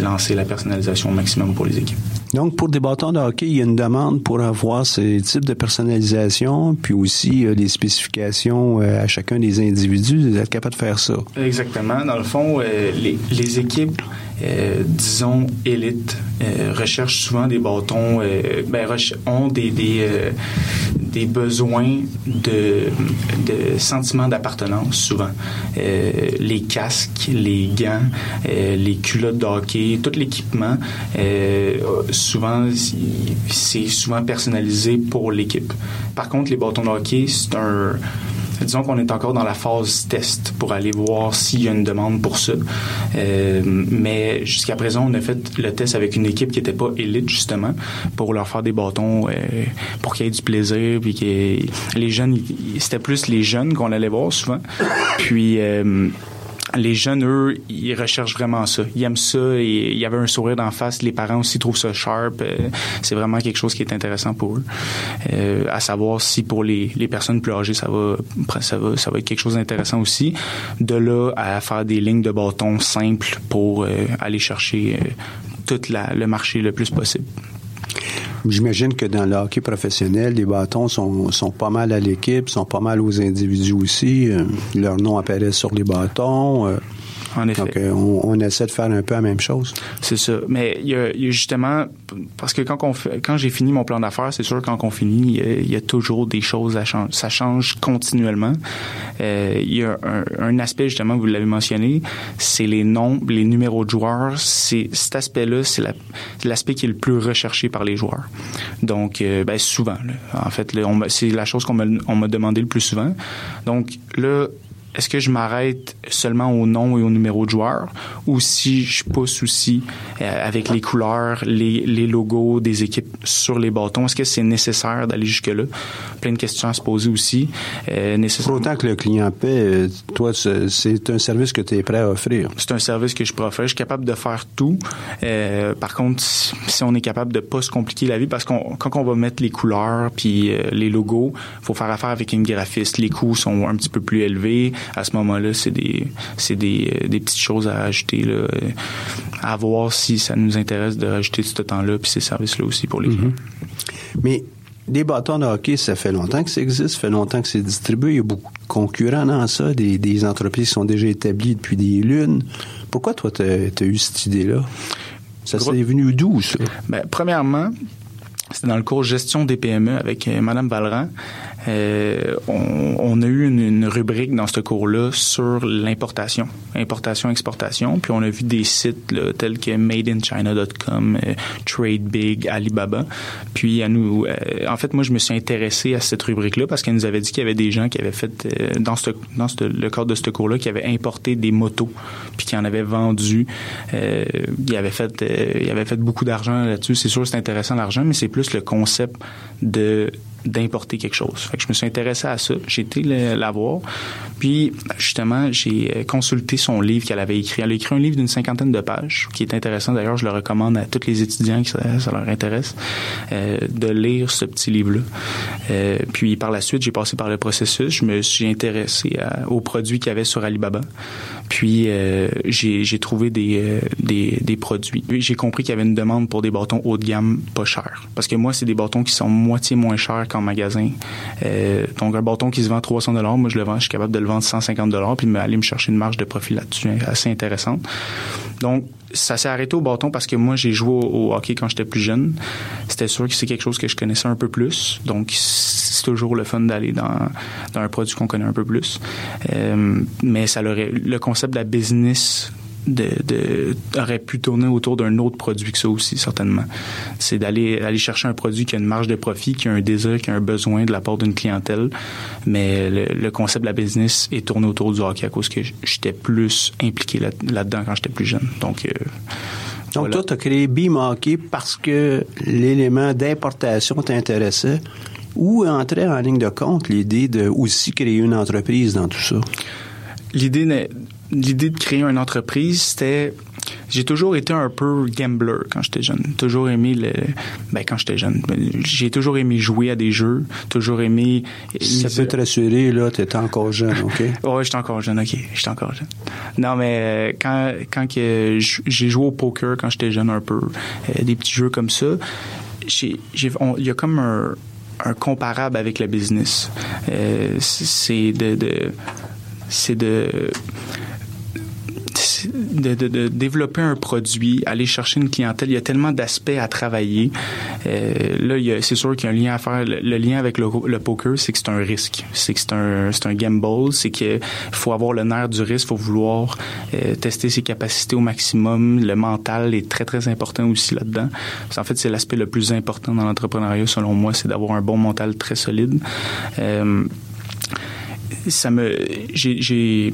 lancer la personnalisation au maximum pour les équipes. Donc, pour des bâtons de hockey, il y a une demande pour avoir ces types de personnalisation, puis aussi euh, les spécifications euh, à chacun des individus, d'être capable de faire ça. Exactement. Dans le fond, euh, les, les équipes, euh, disons, élites, euh, recherchent souvent des bâtons, euh, ben, ont des, des, besoins de, de sentiments d'appartenance, souvent. Les casques, les gants, les culottes de hockey, tout l'équipement, souvent, c'est souvent personnalisé pour l'équipe. Par contre, les bâtons de hockey, c'est un disons qu'on est encore dans la phase test pour aller voir s'il y a une demande pour ça. Euh, mais jusqu'à présent, on a fait le test avec une équipe qui n'était pas élite, justement, pour leur faire des bâtons, euh, pour qu'il y ait du plaisir. Puis que les jeunes, c'était plus les jeunes qu'on allait voir souvent. Puis... les jeunes, eux, ils recherchent vraiment ça. Ils aiment ça. Et il y avait un sourire d'en face. Les parents aussi trouvent ça sharp. Euh, c'est vraiment quelque chose qui est intéressant pour eux. Euh, à savoir si pour les, les personnes plus âgées, ça va, ça va, ça va être quelque chose d'intéressant aussi. De là à faire des lignes de bâton simples pour euh, aller chercher euh, tout la- le marché le plus possible. J'imagine que dans le hockey professionnel, les bâtons sont, sont pas mal à l'équipe, sont pas mal aux individus aussi. Euh, leur nom apparaît sur les bâtons. euh, En effet. donc, euh, on, on essaie de faire un peu la même chose. C'est ça. Mais il y, a, il y a justement parce que quand on fait, quand j'ai fini mon plan d'affaires, c'est sûr quand on finit, il y, a, il y a toujours des choses à changer. Ça change continuellement. Euh, il y a un, un aspect justement, vous l'avez mentionné, c'est les noms, les numéros de joueurs. C'est cet aspect-là, c'est la- c'est l'aspect qui est le plus recherché par les joueurs. Donc, euh, ben, souvent, là. en fait, c'est la chose qu'on m'a on m'a demandé le plus souvent. Donc là est-ce que je m'arrête seulement au nom et au numéro de joueur ou si je pousse aussi euh, avec les couleurs, les, les logos des équipes sur les bâtons? Est-ce que c'est nécessaire d'aller jusque-là? Plein de questions à se poser aussi. Euh, Pour autant que le client paie, euh, toi, c'est un service que tu es prêt à offrir. c'est un service que je pourrais offrir. Je suis capable de faire tout. Euh, par contre, si si on est capable de pas se compliquer la vie, parce qu'on quand on va mettre les couleurs puis euh, les logos, faut faire affaire avec une graphiste. Les coûts sont un petit peu plus élevés. À ce moment-là, c'est des c'est des, euh, des petites choses à ajouter là, euh, à voir si ça nous intéresse de rajouter ce temps-là puis ces services-là aussi pour les clients. Mais des bâtons de hockey, ça fait longtemps que ça existe, ça fait longtemps que c'est distribué. Il y a beaucoup de concurrents dans ça, des, des entreprises qui sont déjà établies depuis des lunes. Pourquoi toi, tu as, eu cette idée-là? Ça s'est venu d'où, ça? Ben, premièrement, c'était dans le cours gestion des PME avec euh, Madame Valran. Euh, on, on a eu une, une rubrique dans ce cours-là sur l'importation, importation, exportation. Puis on a vu des sites là, tels que madeinchina.com, euh, Trade Big, Alibaba. Puis à nous, euh, en fait, moi je me suis intéressé à cette rubrique-là parce qu'elle nous avait dit qu'il y avait des gens qui avaient fait euh, dans, ce, dans ce- le cadre de ce cours-là qui avaient importé des motos puis qui en avaient vendu. Euh, ils avaient fait, ils avaient fait beaucoup d'argent là-dessus. C'est sûr, c'est intéressant l'argent, mais c'est plus le concept de d'importer quelque chose. Fait que je me suis intéressé à ça. J'ai été le- la voir. Puis, justement, j'ai euh, consulté son livre qu'elle avait écrit. Elle a écrit un livre d'une cinquantaine de pages, qui est intéressant. D'ailleurs, je le recommande à tous les étudiants qui ça, leur intéresse, euh, de lire ce petit livre-là. Euh, puis, par la suite, j'ai passé par le processus. Je me suis intéressé aux produits qu'il y avait sur Alibaba. Puis, j'ai trouvé des, des, des produits. J'ai compris qu'il y avait une demande pour des bâtons haut de gamme pas chers. Parce que moi, c'est des bâtons qui sont moitié moins chers qu'en magasin. Euh, donc, un bâton qui se vend 300 moi, je le vends, je suis capable de le vendre 150 puis me- aller me chercher une marge de profit là-dessus assez intéressante. Donc, ça s'est arrêté au bâton parce que moi, j'ai joué au, hockey quand j'étais plus jeune. C'était sûr que c'est quelque chose que je connaissais un peu plus. Donc, c'est toujours le fun d'aller dans, un produit qu'on connaît un peu plus. Euh, mais ça le concept de la business de, de- aurait pu tourner autour d'un autre produit que ça aussi, certainement. C'est d'aller aller chercher un produit qui a une marge de profit, qui a un désir, qui a un besoin de la part d'une clientèle. Mais le, le concept de la business est tourné autour du hockey à cause que j'étais plus impliqué là- là-dedans quand j'étais plus jeune. Donc, euh, Donc, voilà. toi, tu as créé Beam Hockey parce que l'élément d'importation t'intéressait ou entrait en ligne de compte l'idée de aussi créer une entreprise dans tout ça? l'idée n'est- l'idée de créer une entreprise c'était j'ai toujours été un peu gambler quand j'étais jeune toujours aimé le ben quand j'étais jeune j'ai toujours aimé jouer à des jeux toujours aimé Ça peut te rassurer, là, tu es encore jeune, OK? Ouais, j'étais encore jeune, ok. J'étais encore jeune. Non, mais euh, quand, quand que j'ai joué au poker quand j'étais jeune un peu, euh, des petits jeux comme ça, j'ai, il y a comme un, un comparable avec la business. Euh, c'est de, de c'est de de, de, de développer un produit, aller chercher une clientèle. Il y a tellement d'aspects à travailler. Euh, là, c'est sûr qu'il y a un lien à faire. Le, lien avec le, poker, c'est que c'est un risque. C'est que c'est un, c'est un gamble. C'est qu'il faut avoir le nerf du risque. Faut vouloir euh, tester ses capacités au maximum. Le mental est très, très important aussi là-dedans. Qu'en fait, c'est l'aspect le plus important dans l'entrepreneuriat, selon moi, c'est d'avoir un bon mental très solide. Euh, ça me j'ai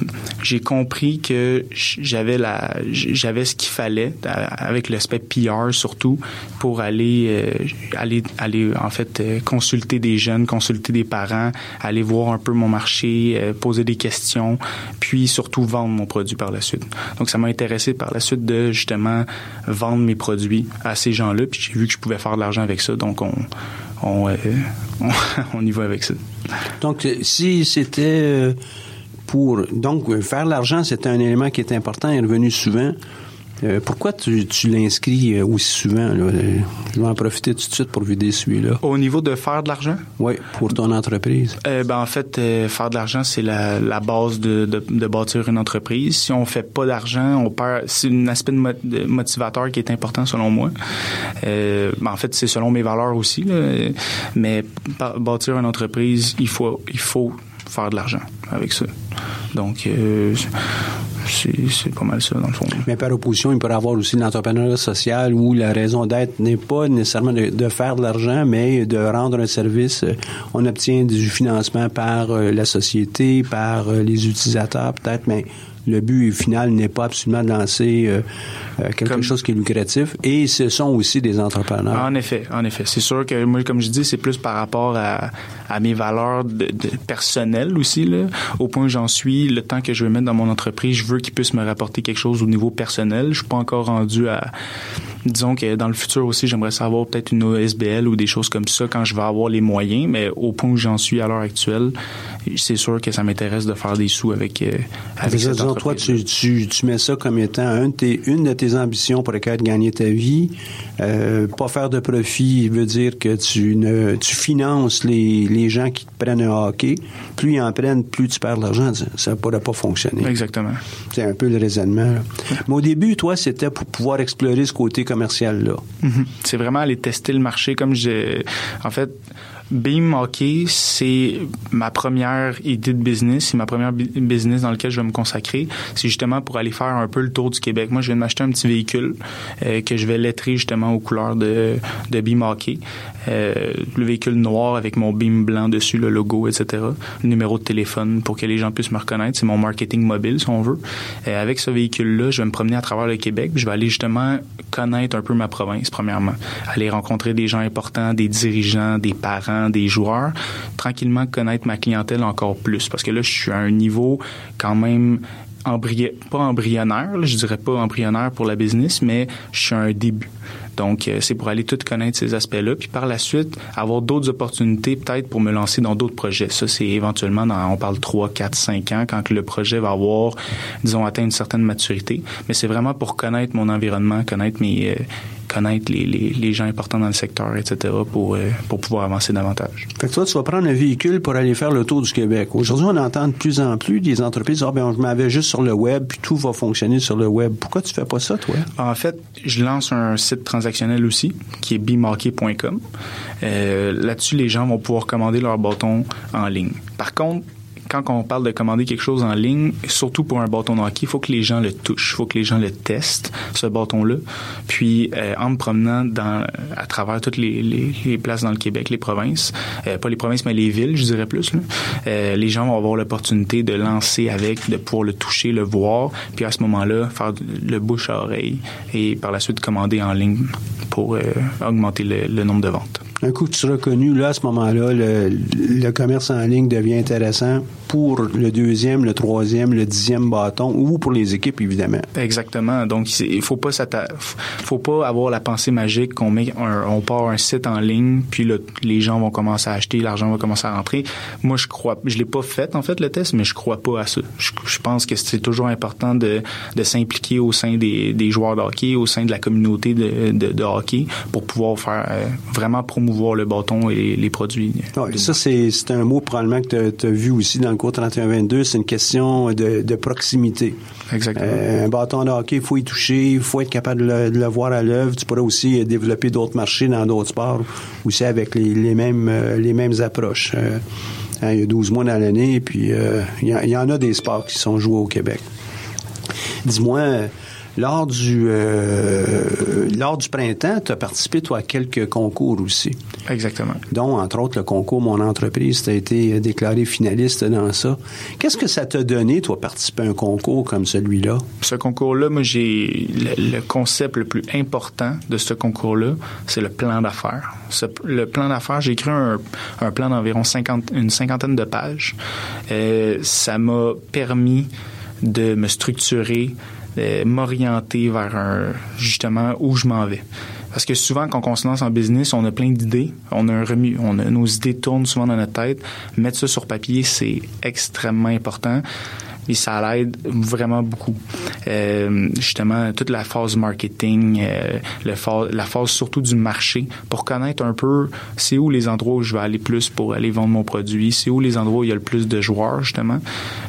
compris que j'avais la j'avais ce qu'il fallait avec l'aspect PR surtout pour aller euh, aller aller en fait euh, consulter des jeunes consulter des parents aller voir un peu mon marché euh, poser des questions puis surtout vendre mon produit par la suite donc ça m'a intéressé par la suite de justement vendre mes produits à ces gens-là puis j'ai vu que je pouvais faire de l'argent avec ça donc on on, euh, on, on y va avec ça. Donc, si c'était euh, pour... Donc, faire l'argent, c'était un élément qui est important, est revenu souvent. Euh, pourquoi tu, tu l'inscris euh, aussi souvent? Là? Euh, Je vais en profiter tout de suite pour vider celui-là. Au niveau de faire de l'argent? Oui, pour ton entreprise. Euh, ben, en fait, euh, faire de l'argent, c'est la, la base de, de, de bâtir une entreprise. Si on fait pas d'argent, on perd. C'est un aspect de, mo- de motivateur qui est important selon moi. Ben, en fait, c'est selon mes valeurs aussi. là. Mais bâtir une entreprise, il faut, il faut faire de l'argent avec ça. Donc, euh, c'est pas mal ça, dans le fond. Mais par opposition, il peut y avoir aussi l'entrepreneuriat social où la raison d'être n'est pas nécessairement de, faire de l'argent, mais de rendre un service. On obtient du financement par euh, la société, par euh, les utilisateurs peut-être, mais le but final n'est pas absolument de lancer euh, euh, quelque Comme- chose qui est lucratif. Et ce sont aussi des entrepreneurs. En effet, en effet. C'est sûr que moi, comme je dis, c'est plus par rapport à, à mes valeurs de, de personnelles aussi, là. Au point où j'en suis, le temps que je veux mettre dans mon entreprise, je veux qu'il puisse me rapporter quelque chose au niveau personnel. Je suis pas encore rendu à, disons que dans le futur aussi, j'aimerais savoir peut-être une OSBL ou des choses comme ça quand je vais avoir les moyens, mais au point où j'en suis à l'heure actuelle, c'est sûr que ça m'intéresse de faire des sous avec, euh, avec cette disons, toi, tu, tu, tu mets ça comme étant un de tes- une de tes ambitions pour lesquelles gagner ta vie. Euh, pas faire de profit veut dire que tu ne tu finances les, les gens qui te prennent un hockey. Plus ils en prennent, plus tu perds de l'argent. Ça- ne pourrait pas fonctionner. Exactement. C'est un peu le raisonnement. là. Mais au début, toi, c'était pour pouvoir explorer ce côté commercial-là. Mhm. C'est vraiment aller tester le marché comme j'ai. En fait, Beam Hockey, c'est ma première idée de business, c'est ma première bu- business dans lequel je vais me consacrer. C'est justement pour aller faire un peu le tour du Québec. Moi, je viens de m'acheter un petit véhicule euh, que je vais lettrer justement aux couleurs de, de Beam Hockey. Euh, le véhicule noir avec mon Beam blanc dessus, le logo, etc. Le numéro de téléphone pour que les gens puissent me reconnaître. C'est mon marketing mobile, si on veut. Euh, avec ce véhicule-là, je vais me promener à travers le Québec. Je vais aller justement connaître un peu ma province, premièrement. Aller rencontrer des gens importants, des dirigeants, des parents, des joueurs. Tranquillement connaître ma clientèle encore plus. Parce que là, je suis à un niveau quand même embry- pas embryonnaire, là, je dirais pas embryonnaire pour la business, mais je suis à un début. Donc, euh, c'est pour aller tout connaître ces aspects-là, puis par la suite, avoir d'autres opportunités peut-être pour me lancer dans d'autres projets. Ça, c'est éventuellement on parle 3, 4, 5 ans, quand le projet va avoir, disons, atteint une certaine maturité. Mais c'est vraiment pour connaître mon environnement, connaître mes, euh, connaître les, les, les gens importants dans le secteur, etc., pour, euh, pour pouvoir avancer davantage. Fait que toi, tu vas prendre un véhicule pour aller faire le tour du Québec. Aujourd'hui, on entend de plus en plus des entreprises, ah ben, je m'avais juste sur le web, puis tout va fonctionner sur le web. Pourquoi tu fais pas ça, toi? En fait, je lance un site transactionnel aussi, qui est bimarqué.com. Euh, Là-dessus, les gens vont pouvoir commander leur bâton en ligne. Par contre, quand on parle de commander quelque chose en ligne, surtout pour un bâton de hockey, il faut que les gens le touchent, il faut que les gens le testent, ce bâton-là. Puis, euh, en me promenant dans, à travers toutes les, les, les places dans le Québec, les provinces, euh, pas les provinces, mais les villes, je dirais plus, là, euh, les gens vont avoir l'opportunité de lancer avec, de pouvoir le toucher, le voir, puis à ce moment-là, faire le bouche à oreille et par la suite commander en ligne pour euh, augmenter le, le nombre de ventes. Un coup que tu seras connu, là, à ce moment-là, le, le commerce en ligne devient intéressant pour le deuxième, le troisième, le dixième bâton ou pour les équipes, évidemment. Exactement. Donc, il faut pas faut pas avoir la pensée magique qu'on met, un- on part un site en ligne, puis les gens vont commencer à acheter, l'argent va commencer à rentrer. Moi, je crois, je l'ai pas fait en fait le test, mais je crois pas à ça. Je, je pense que c'est toujours important de, de s'impliquer au sein des, des joueurs de hockey, au sein de la communauté de, de, de hockey, pour pouvoir faire euh, vraiment promouvoir le bâton et les produits. Ouais, ça, c'est un mot probablement que tu as vu aussi dans le cours 31-22. C'est une question de, de proximité. Exactement. Euh, un bâton de hockey, il faut y toucher, il faut être capable de le, de le voir à l'œuvre. Tu pourrais aussi développer d'autres marchés dans d'autres sports, aussi avec les, les mêmes, euh, les mêmes approches. Euh, hein, il y a 12 mois dans l'année, puis euh, il y, en- il y en a des sports qui sont joués au Québec. Dis-moi, lors du, euh, lors du printemps, tu as participé, toi, à quelques concours aussi Exactement. dont, entre autres, le concours Mon entreprise, tu as été déclaré finaliste dans ça. Qu'est-ce que ça t'a donné, toi, participer à un concours comme celui-là? Ce concours-là, moi, j'ai le, le concept le plus important de ce concours-là, c'est le plan d'affaires. Le plan d'affaires, j'ai écrit un, un plan d'environ 50, une cinquantaine de pages. Euh, ça m'a permis de me structurer, de m'orienter vers un, justement où je m'en vais. Parce que souvent, quand on se lance en business, on a plein d'idées, on a un remue, on a, nos idées tournent souvent dans notre tête. Mettre ça sur papier, c'est extrêmement important et ça l'aide vraiment beaucoup. Euh, justement, toute la phase marketing, euh, le la phase surtout du marché, pour connaître un peu c'est où les endroits où je vais aller plus pour aller vendre mon produit, c'est où les endroits où il y a le plus de joueurs, justement,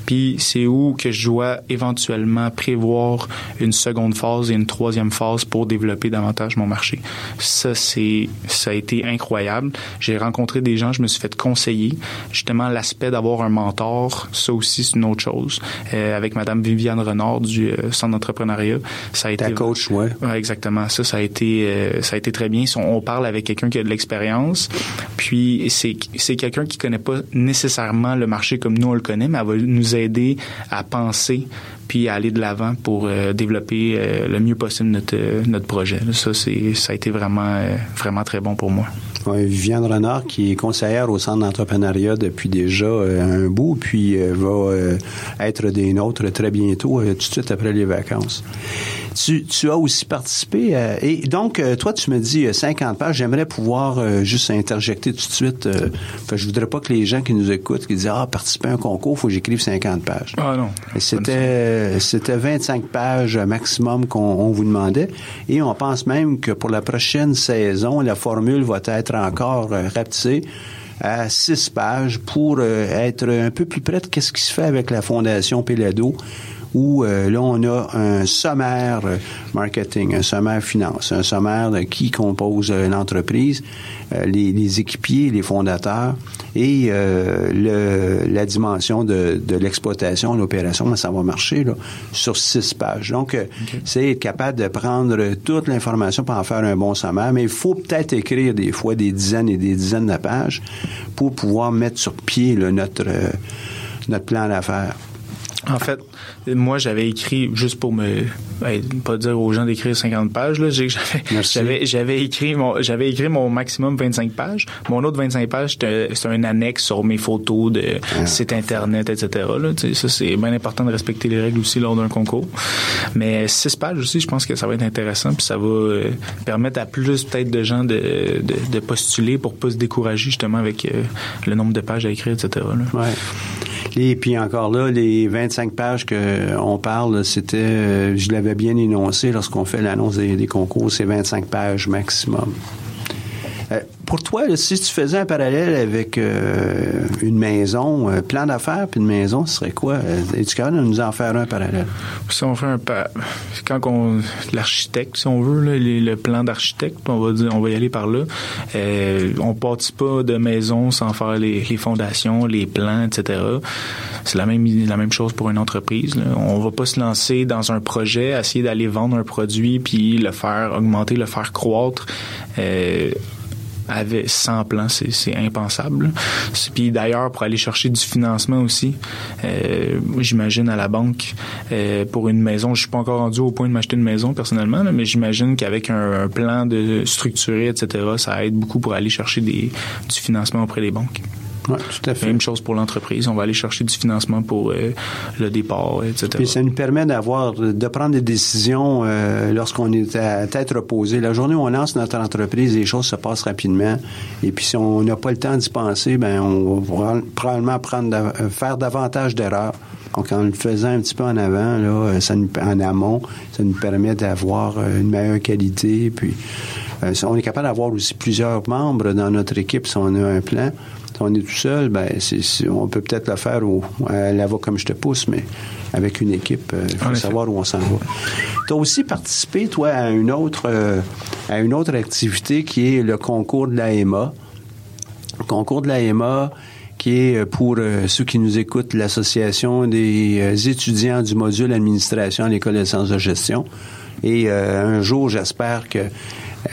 puis c'est où que je dois éventuellement prévoir une seconde phase et une troisième phase pour développer davantage mon marché. Ça, c'est, ça a été incroyable. J'ai rencontré des gens, je me suis fait conseiller. Justement, l'aspect d'avoir un mentor, ça aussi, c'est une autre chose. Euh, avec Madame Viviane Renard du euh, Centre d'entrepreneuriat. Ça a Ta été coach, ouais. Ouais, exactement. Ça, ça a été, euh, ça a été très bien. On, on parle avec quelqu'un qui a de l'expérience, puis c'est, c'est quelqu'un qui connaît pas nécessairement le marché comme nous on le connaît, mais elle va nous aider à penser puis aller de l'avant pour euh, développer euh, le mieux possible notre euh, notre projet. Ça, c'est, ça a été vraiment vraiment très bon pour moi. Ouais, Viviane Renard, qui est conseillère au Centre d'entrepreneuriat depuis déjà un bout, puis va être des nôtres très bientôt, tout de suite après les vacances. Tu, tu as aussi participé, à- et donc, euh, toi, tu me dis euh, 50 pages. J'aimerais pouvoir euh, juste interjecter tout de suite. Euh, fait je voudrais pas que les gens qui nous écoutent, qui disent, ah, participer à un concours, faut que j'écrive 50 pages. Ah non. C'était c'était 25 pages maximum qu'on on vous demandait et on pense même que pour la prochaine saison, la formule va être encore euh, rapetissée à 6 pages pour euh, être un peu plus près de ce qui se fait avec la Fondation Pelado où euh, là, on a un sommaire euh, marketing, un sommaire finance, un sommaire de qui compose euh, l'entreprise, les, les équipiers, les fondateurs et le, la dimension de, de l'exploitation, l'opération, ça va marcher là, sur six pages. Donc, c'est être capable de prendre toute l'information pour en faire un bon sommaire, mais il faut peut-être écrire des fois des dizaines et des dizaines de pages pour pouvoir mettre sur pied là, notre, notre plan d'affaires. En fait, moi, j'avais écrit, juste pour me, ben, pas dire aux gens d'écrire 50 pages, là, j'ai- j'avais, j'avais, écrit mon, j'avais écrit mon maximum 25 pages. Mon autre 25 pages, c'était, c'était un annexe sur mes photos de site internet, etc., là. Ça, c'est bien important de respecter les règles aussi lors d'un concours. Mais 6 pages aussi, je pense que ça va être intéressant, puis ça va euh, permettre à plus peut-être de gens de, de, de postuler pour pas se décourager justement avec euh, le nombre de pages à écrire, etc., là. Ouais. Et puis encore là, les 25 pages qu'on parle, c'était, euh, je l'avais bien énoncé lorsqu'on fait l'annonce des, des concours, c'est 25 pages maximum. Pour toi, là, si tu faisais un parallèle avec euh, une maison, euh, plan d'affaires puis une maison, ce serait quoi? Euh, Es-tu capable nous en faire un parallèle? Si on fait un pa- quand on l'architecte, si on veut, là, le plan d'architecte, on va dire, on va y aller par là. Euh, on bâtit pas de maison sans faire les, les fondations, les plans, etc. C'est la même la même chose pour une entreprise. Là. On va pas se lancer dans un projet, essayer d'aller vendre un produit puis le faire augmenter, le faire croître. Euh, avec sans plan, c'est impensable. Puis d'ailleurs, pour aller chercher du financement aussi, euh, j'imagine à la banque euh, pour une maison, je suis pas encore rendu au point de m'acheter une maison personnellement, mais j'imagine qu'avec un, un plan de structuré, etc., ça aide beaucoup pour aller chercher des, du financement auprès des banques. Tout à fait. Même chose pour l'entreprise, on va aller chercher du financement pour euh, le départ, etc. Puis ça nous permet d'avoir, de prendre des décisions euh, lorsqu'on est à tête reposée. La journée où on lance notre entreprise, les choses se passent rapidement. Et puis si on n'a pas le temps d'y penser, ben on va probablement prendre, euh, faire davantage d'erreurs. Donc en le faisant un petit peu en avant, là, ça nous, en amont, ça nous permet d'avoir une meilleure qualité. Puis on est capable d'avoir aussi plusieurs membres dans notre équipe si on a un plan. On est tout seul, ben c'est, c'est- on peut peut-être le faire au, à la comme je te pousse, mais avec une équipe, il En faut effet. savoir où on s'en va. Tu as aussi participé, toi, à une autre euh, à une autre activité qui est le concours de l'AMA. Le concours de l'AMA qui est euh, pour euh, ceux qui nous écoutent l'association des euh, étudiants du module administration à l'école de sciences de gestion. Et euh, un jour, j'espère que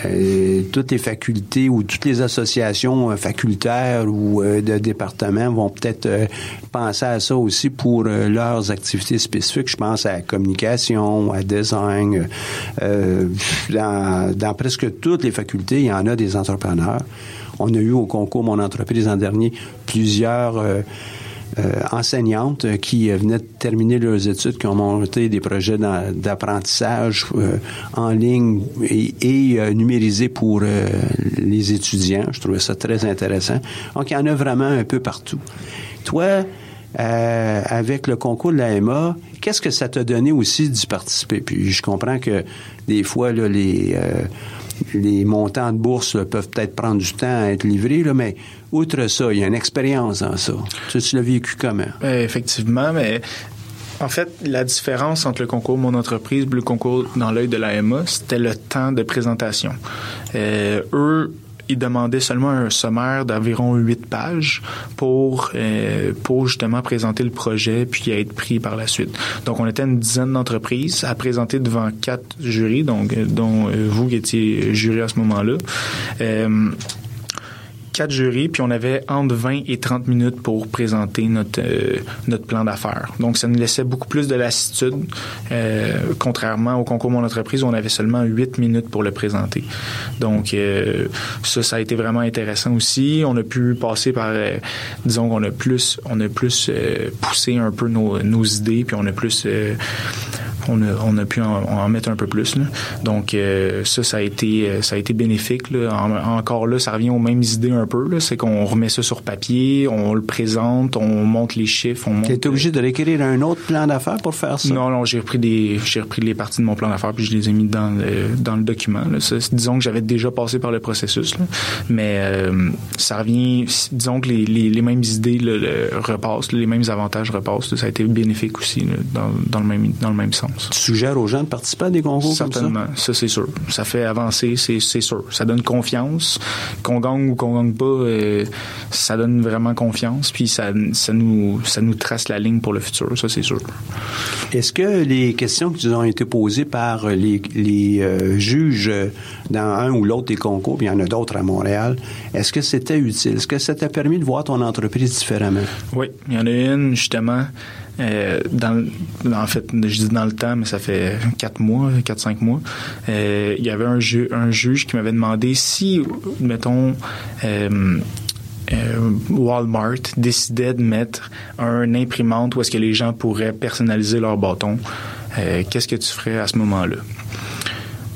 euh, toutes les facultés ou toutes les associations euh, facultaires ou euh, de départements vont peut-être euh, penser à ça aussi pour euh, leurs activités spécifiques. Je pense à la communication, à design. Dans, dans presque toutes les facultés, il y en a des entrepreneurs. On a eu au concours Mon entreprise l'an dernier plusieurs enseignantes euh, qui euh, venaient de terminer leurs études, qui ont monté des projets d'a- d'apprentissage euh, en ligne et, et, euh, numérisés pour euh, les étudiants. Je trouvais ça très intéressant. Donc, il y en a vraiment un peu partout. Toi, euh, avec le concours de l'AMA, qu'est-ce que ça t'a donné aussi d'y participer? Puis je comprends que des fois, là, les, euh, les montants de bourse peuvent peut-être prendre du temps à être livrés, mais outre ça, il y a une expérience dans ça. Tu, tu l'as vécu comment? Euh, effectivement, mais en fait, la différence entre le concours Mon entreprise et le concours dans l'œil de l'AMA, c'était le temps de présentation. Euh, eux, il demandait seulement un sommaire d'environ huit pages pour euh, pour justement présenter le projet puis être pris par la suite. Donc on était une dizaine d'entreprises à présenter devant quatre jurys, donc euh, dont euh, vous qui étiez jury à ce moment-là. Euh, quatre jurys, puis on avait entre 20 et 30 minutes pour présenter notre euh, notre plan d'affaires. Donc, ça nous laissait beaucoup plus de lassitude, euh, contrairement au concours Mon Entreprise où on avait seulement 8 minutes pour le présenter. Donc, euh, ça, ça a été vraiment intéressant aussi. On a pu passer par, disons qu'on a plus, on a plus poussé un peu nos, nos idées, puis on a plus on a, on a pu en, mettre un peu plus. Donc ça, ça a été ça a été bénéfique. Encore là, ça revient aux mêmes idées un peu. C'est qu'on remet ça sur papier, on le présente, on monte les chiffres, on monte. Tu es obligé de réécrire un autre plan d'affaires pour faire ça? Non, non, j'ai repris des, j'ai repris les parties de mon plan d'affaires puis je les ai mis dans le, dans le document. là. Disons que j'avais déjà passé par le processus, là. mais euh, ça revient. Disons que les, les, les mêmes idées là, le repassent, les mêmes avantages repassent. Ça a été bénéfique aussi dans, dans le même dans le même sens. Tu suggères aux gens de participer à des concours comme ça? Certainement, ça, c'est sûr. Ça fait avancer, c'est c'est sûr. Ça donne confiance. Qu'on gagne ou qu'on gagne pas, euh, ça donne vraiment confiance. Puis ça, ça nous ça nous trace la ligne pour le futur. Ça, c'est sûr. Est-ce que les questions qui nous ont été posées par les, les, euh, juges dans un ou l'autre des concours, puis il y en a d'autres à Montréal, est-ce que c'était utile? Est-ce que ça t'a permis de voir ton entreprise différemment? Oui, il y en a une justement. Euh, dans, en fait, je dis dans le temps, mais ça fait quatre mois, quatre cinq mois. euh, il y avait un, ju- un juge qui m'avait demandé si, mettons, euh, euh, Walmart décidait de mettre un imprimante où est-ce que les gens pourraient personnaliser leur bâton, euh, qu'est-ce que tu ferais à ce moment-là?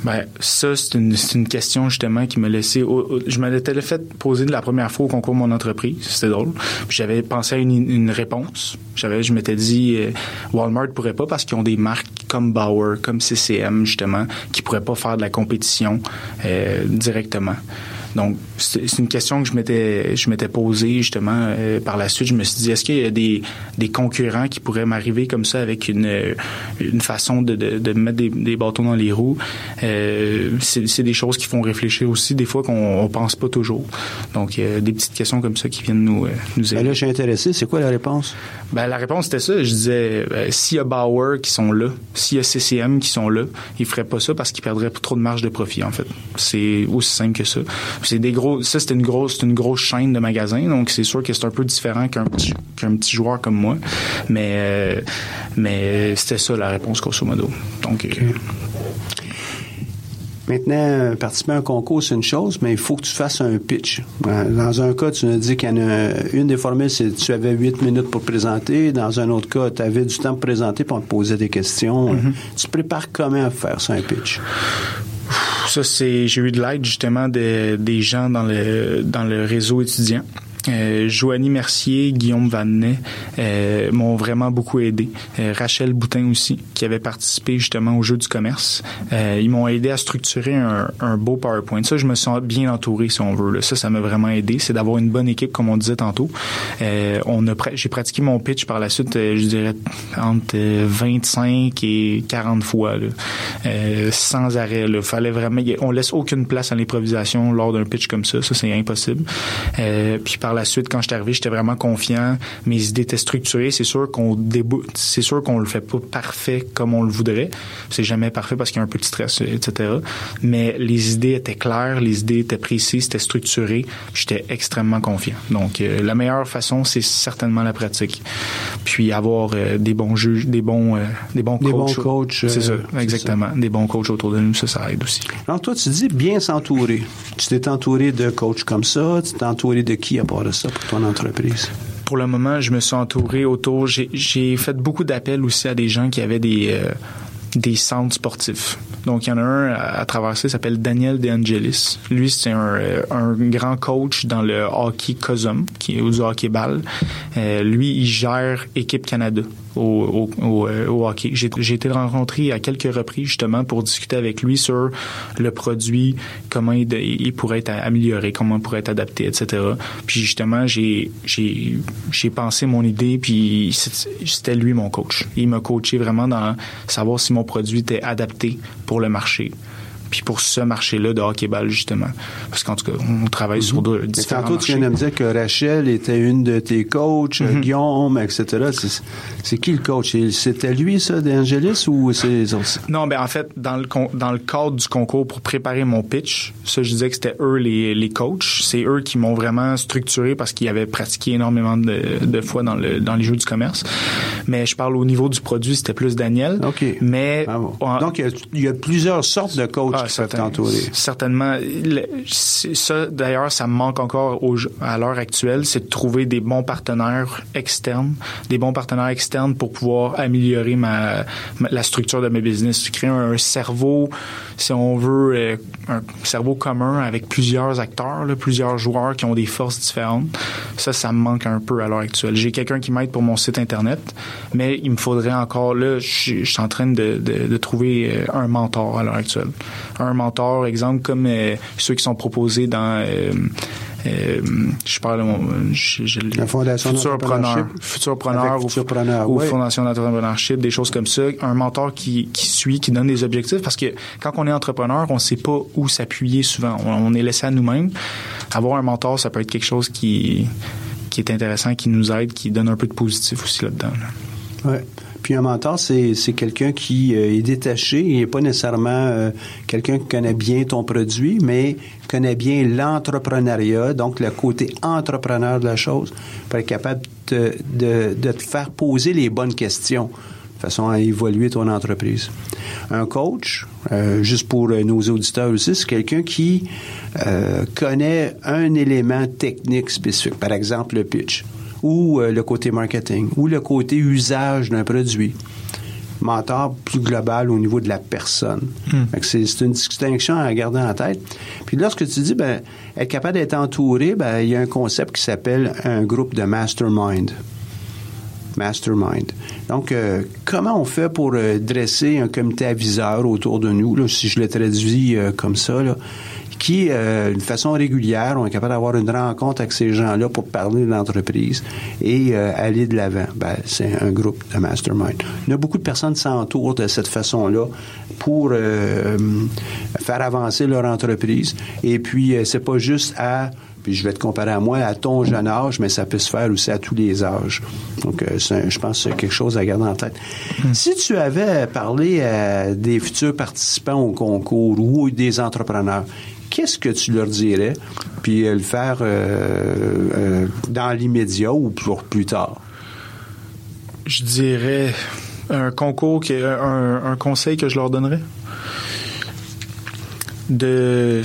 Ben, ça, c'est une, une question justement qui m'a laissé. au- je me l'étais fait poser de la première fois au concours de mon entreprise. C'était drôle. J'avais pensé à une, une réponse. J'avais, je m'étais dit, euh, Walmart pourrait pas parce qu'ils ont des marques comme Bauer, comme CCM justement, qui pourraient pas faire de la compétition euh, directement. Donc, c'est une question que je m'étais je m'étais posée justement euh, par la suite. Je me suis dit, est-ce qu'il y a des, des concurrents qui pourraient m'arriver comme ça avec une, euh, une façon de, de, de mettre des, des bâtons dans les roues? Euh, c'est c'est des choses qui font réfléchir aussi, des fois qu'on on pense pas toujours. Donc, euh, des petites questions comme ça qui viennent nous, euh, nous Ben aider. là, je suis intéressé. C'est quoi la réponse? Ben, la réponse c'était ça. Je disais, ben, s'il y a Bauer qui sont là, s'il y a CCM qui sont là, ils feraient pas ça parce qu'ils perdraient trop de marge de profit, en fait. C'est aussi simple que ça. C'est des gros, ça, c'était une grosse, c'est une grosse chaîne de magasins, donc c'est sûr que c'est un peu différent qu'un petit, qu'un petit joueur comme moi. Mais, euh, mais c'était ça la réponse, grosso modo. Donc, euh, Maintenant, euh, participer à un concours, c'est une chose, mais il faut que tu fasses un pitch. Euh, Dans un cas, tu nous dis qu'il y en a une des formules, c'est tu avais huit minutes pour présenter. Dans un autre cas, tu avais du temps pour présenter, on te posait des questions. Tu te prépares comment à faire ça, un pitch? Ça, c'est j'ai eu de l'aide justement de, des gens dans le dans le réseau étudiant. Euh, Joanie Mercier, Guillaume Vanet euh, m'ont vraiment beaucoup aidé. Euh, Rachel Boutin aussi, qui avait participé justement au jeu du commerce. Euh, ils m'ont aidé à structurer un, beau PowerPoint. Ça, je me sens bien entouré, si on veut. Là. Ça, ça m'a vraiment aidé. C'est d'avoir une bonne équipe, comme on disait tantôt. On a j'ai pratiqué mon pitch par la suite, je dirais entre euh, 25 et 40 fois, sans arrêt. Là. Fallait vraiment, on laisse aucune place à l'improvisation lors d'un pitch comme ça. Ça, c'est impossible. La suite, quand je suis arrivé, j'étais vraiment confiant. Mes idées étaient structurées. C'est sûr qu'on c'est sûr qu'on le fait pas parfait comme on le voudrait. C'est jamais parfait parce qu'il y a un peu de stress, etc. Mais les idées étaient claires, les idées étaient précises, c'était structuré. J'étais extrêmement confiant. Donc, euh, la meilleure façon, c'est certainement la pratique. Puis avoir euh, des bons juges, des bons, euh, des bons Des coachs. bons coachs, C'est ça, exactement. Des bons coachs autour de nous, ça, ça aide aussi. Alors, toi, tu dis bien s'entourer. Tu t'es entouré de coachs comme ça. Tu t'es entouré de qui à part de ça pour ton entreprise? Pour le moment, je me suis entouré autour. J'ai, fait beaucoup d'appels aussi à des gens qui avaient des euh, des centres sportifs. Donc, il y en a un à, à traverser, s'appelle Daniel De Angelis. Lui, c'est un, euh, un grand coach dans le hockey COSUM, qui est du hockey ball. Euh, lui, il gère Équipe Canada au, au, au, euh, hockey. J'ai, été rencontré à quelques reprises, justement, pour discuter avec lui sur le produit, comment il, il pourrait être amélioré, comment il pourrait être adapté, etc. Puis, justement, j'ai pensé mon idée, puis c'était lui mon coach. Il m'a coaché vraiment dans savoir si mon produit était adapté pour le marché puis pour ce marché-là de hockey-ball, justement. Parce qu'en tout cas, on travaille sur de, Mais différents tantôt, tu viens de me dire que Rachel était une de tes coachs, Mhm. Guillaume, etc. C'est- qui le coach? C'était lui, ça, d'Angelis, ou c'est les autres? Non, ben en fait, dans le dans le cadre du concours pour préparer mon pitch, ça je disais que c'était eux les, les coachs, c'est eux qui m'ont vraiment structuré parce qu'ils avaient pratiqué énormément de, de fois dans le dans les jeux du commerce. Mais je parle au niveau du produit, c'était plus Daniel. OK. Mais Donc, il y, a, il y a plusieurs sortes de coachs ah, certain-. Certainement. Ça, d'ailleurs, ça me manque encore au- à l'heure actuelle, c'est de trouver des bons partenaires externes, des bons partenaires externes pour pouvoir améliorer ma, ma- la structure de mes business. Créer un, cerveau, si on veut, euh, un cerveau commun avec plusieurs acteurs, là, plusieurs joueurs qui ont des forces différentes. Ça, ça me manque un peu à l'heure actuelle. J'ai quelqu'un qui m'aide pour mon site internet, mais il me faudrait encore, là, je suis je suis en train de, de- de trouver euh, un mentor à l'heure actuelle. Un mentor, exemple, comme euh, ceux qui sont proposés dans... euh, euh, je parle je, je, La Fondation d'entrepreneurship. Futurpreneur Avec ou, ou ouais. Fondation d'entrepreneurship, des choses comme ça. Un mentor qui, qui suit, qui donne des objectifs parce que quand on est entrepreneur, on sait pas où s'appuyer souvent. On, on est laissé à nous-mêmes. Avoir un mentor, ça peut être quelque chose qui, qui est intéressant, qui nous aide, qui donne un peu de positif aussi là-dedans. là. Ouais. Puis un mentor, c'est quelqu'un qui euh, est détaché, il n'est pas nécessairement euh, quelqu'un qui connaît bien ton produit, mais connaît bien l'entrepreneuriat, donc le côté entrepreneur de la chose, pour être capable de, te faire poser les bonnes questions de façon à évoluer ton entreprise. Un coach, euh, juste pour nos auditeurs aussi, c'est quelqu'un qui connaît un élément technique spécifique, par exemple le pitch ou euh, le côté marketing, ou le côté usage d'un produit. Mentor plus global au niveau de la personne. Que C'est c'est une distinction à garder en tête. Puis lorsque tu dis, ben, être capable d'être entouré, ben, il y a un concept qui s'appelle un groupe de mastermind. Mastermind. Donc, euh, comment on fait pour euh, dresser un comité aviseur autour de nous, là, si je le traduis euh, comme ça, là, qui, euh, de façon régulière, on est capable d'avoir une rencontre avec ces gens-là pour parler de l'entreprise et euh, aller de l'avant. Ben, c'est un groupe de mastermind. Il y a beaucoup de personnes qui s'entourent de cette façon-là pour euh, faire avancer leur entreprise. Et puis, euh, c'est pas juste à puis je vais te comparer à moi, à ton jeune âge, mais ça peut se faire aussi à tous les âges. Donc, euh, c'est un- je pense que c'est quelque chose à garder en tête. Si tu avais parlé à des futurs participants au concours ou des entrepreneurs, qu'est-ce que tu leur dirais? Puis euh, le faire euh, euh, dans l'immédiat ou pour plus tard? Je dirais un concours, un, conseil que je leur donnerais. De,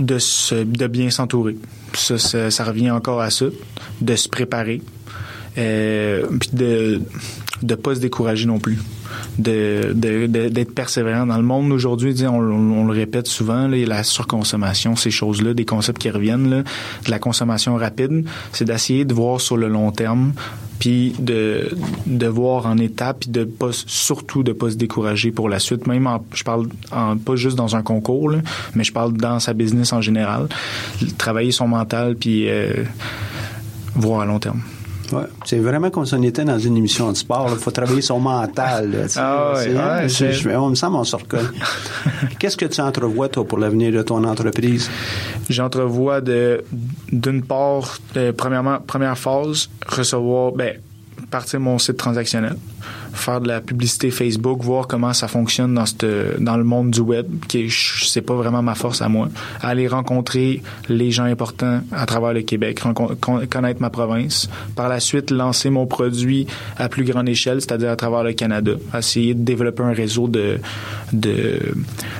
de, bien s'entourer. Ça, ça, revient encore à ça. De se préparer. Puis de de pas se décourager non plus. D'être persévérant dans le monde. Aujourd'hui on, le répète souvent la surconsommation ces choses-là des concepts qui reviennent de la consommation rapide. C'est d'essayer de voir sur le long terme puis de, de voir en étapes puis de pas surtout de pas se décourager pour la suite. Même en- je parle pas juste dans un concours mais je parle dans sa business en général. Travailler son mental puis euh, voir à long terme Ouais. C'est vraiment comme si on était dans une émission de sport. Il faut travailler son mental. là. Ah ouais, je- on me semble on se reconnaît. Qu'est-ce que tu entrevois, toi, pour l'avenir de ton entreprise? J'entrevois de d'une part, de, premièrement, première phase, recevoir, ben, partir mon site transactionnel, faire de la publicité Facebook, voir comment ça fonctionne dans dans le monde du web, qui c'est pas vraiment ma force à moi. Aller rencontrer les gens importants à travers le Québec, connaître ma province. Par la suite, lancer mon produit à plus grande échelle, c'est-à-dire à travers le Canada. Essayer de développer un réseau de, de,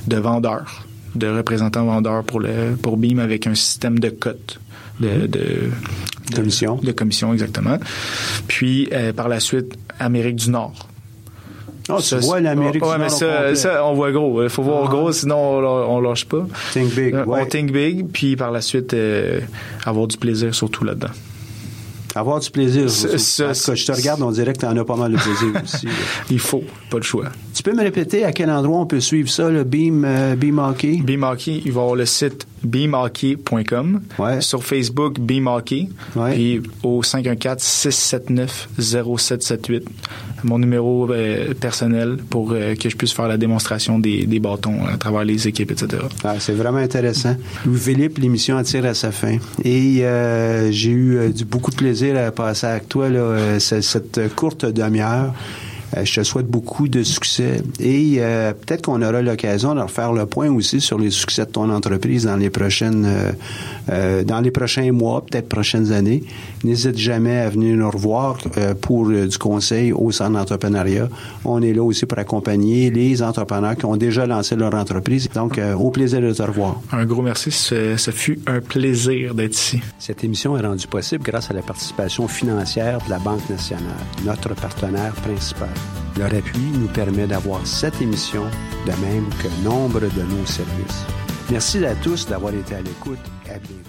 de vendeurs de représentants vendeurs pour le pour avec un système de cotes de Commission. de commission exactement puis euh, par la suite Amérique du Nord Oh, tu Ça, vois c'est- l'Amérique ouais, du mais ça, on voit gros. Il faut voir Ah. gros, sinon on, on lâche pas. Think big, Euh, ouais. On think big, puis par la suite, euh, avoir du plaisir surtout là-dedans. Avoir du plaisir. Ça- tout cas, je te regarde, on dirait que tu en as pas mal de plaisir aussi. Il faut, pas le choix. Peux me répéter à quel endroit on peut suivre ça, le Beam, euh, Beam Hockey? Beam Hockey, il va avoir le site beamhockey.com. Ouais. Sur Facebook, Beam Hockey. Ouais. Puis au 514-679-0778. Mon numéro euh, personnel pour euh, que je puisse faire la démonstration des, des bâtons à travers les équipes, etc. Ah, c'est vraiment intéressant. Louis-Philippe, l'émission tire à sa fin. Et euh, j'ai eu euh, du, beaucoup de plaisir à passer avec toi là, euh, ce- cette courte demi-heure. Euh, je te souhaite beaucoup de succès et euh, peut-être qu'on aura l'occasion de refaire le point aussi sur les succès de ton entreprise dans les prochaines, euh, euh, dans les prochains mois, peut-être prochaines années. N'hésite jamais à venir nous revoir euh, pour du conseil au centre d'entrepreneuriat. On est là aussi pour accompagner les entrepreneurs qui ont déjà lancé leur entreprise. Donc, euh, au plaisir de te revoir. Un gros merci. Ce, ce fut un plaisir d'être ici. Cette émission est rendue possible grâce à la participation financière de la Banque nationale, notre partenaire principal. Leur appui nous permet d'avoir cette émission, de même que nombre de nos services. Merci à tous d'avoir été à l'écoute. À bientôt.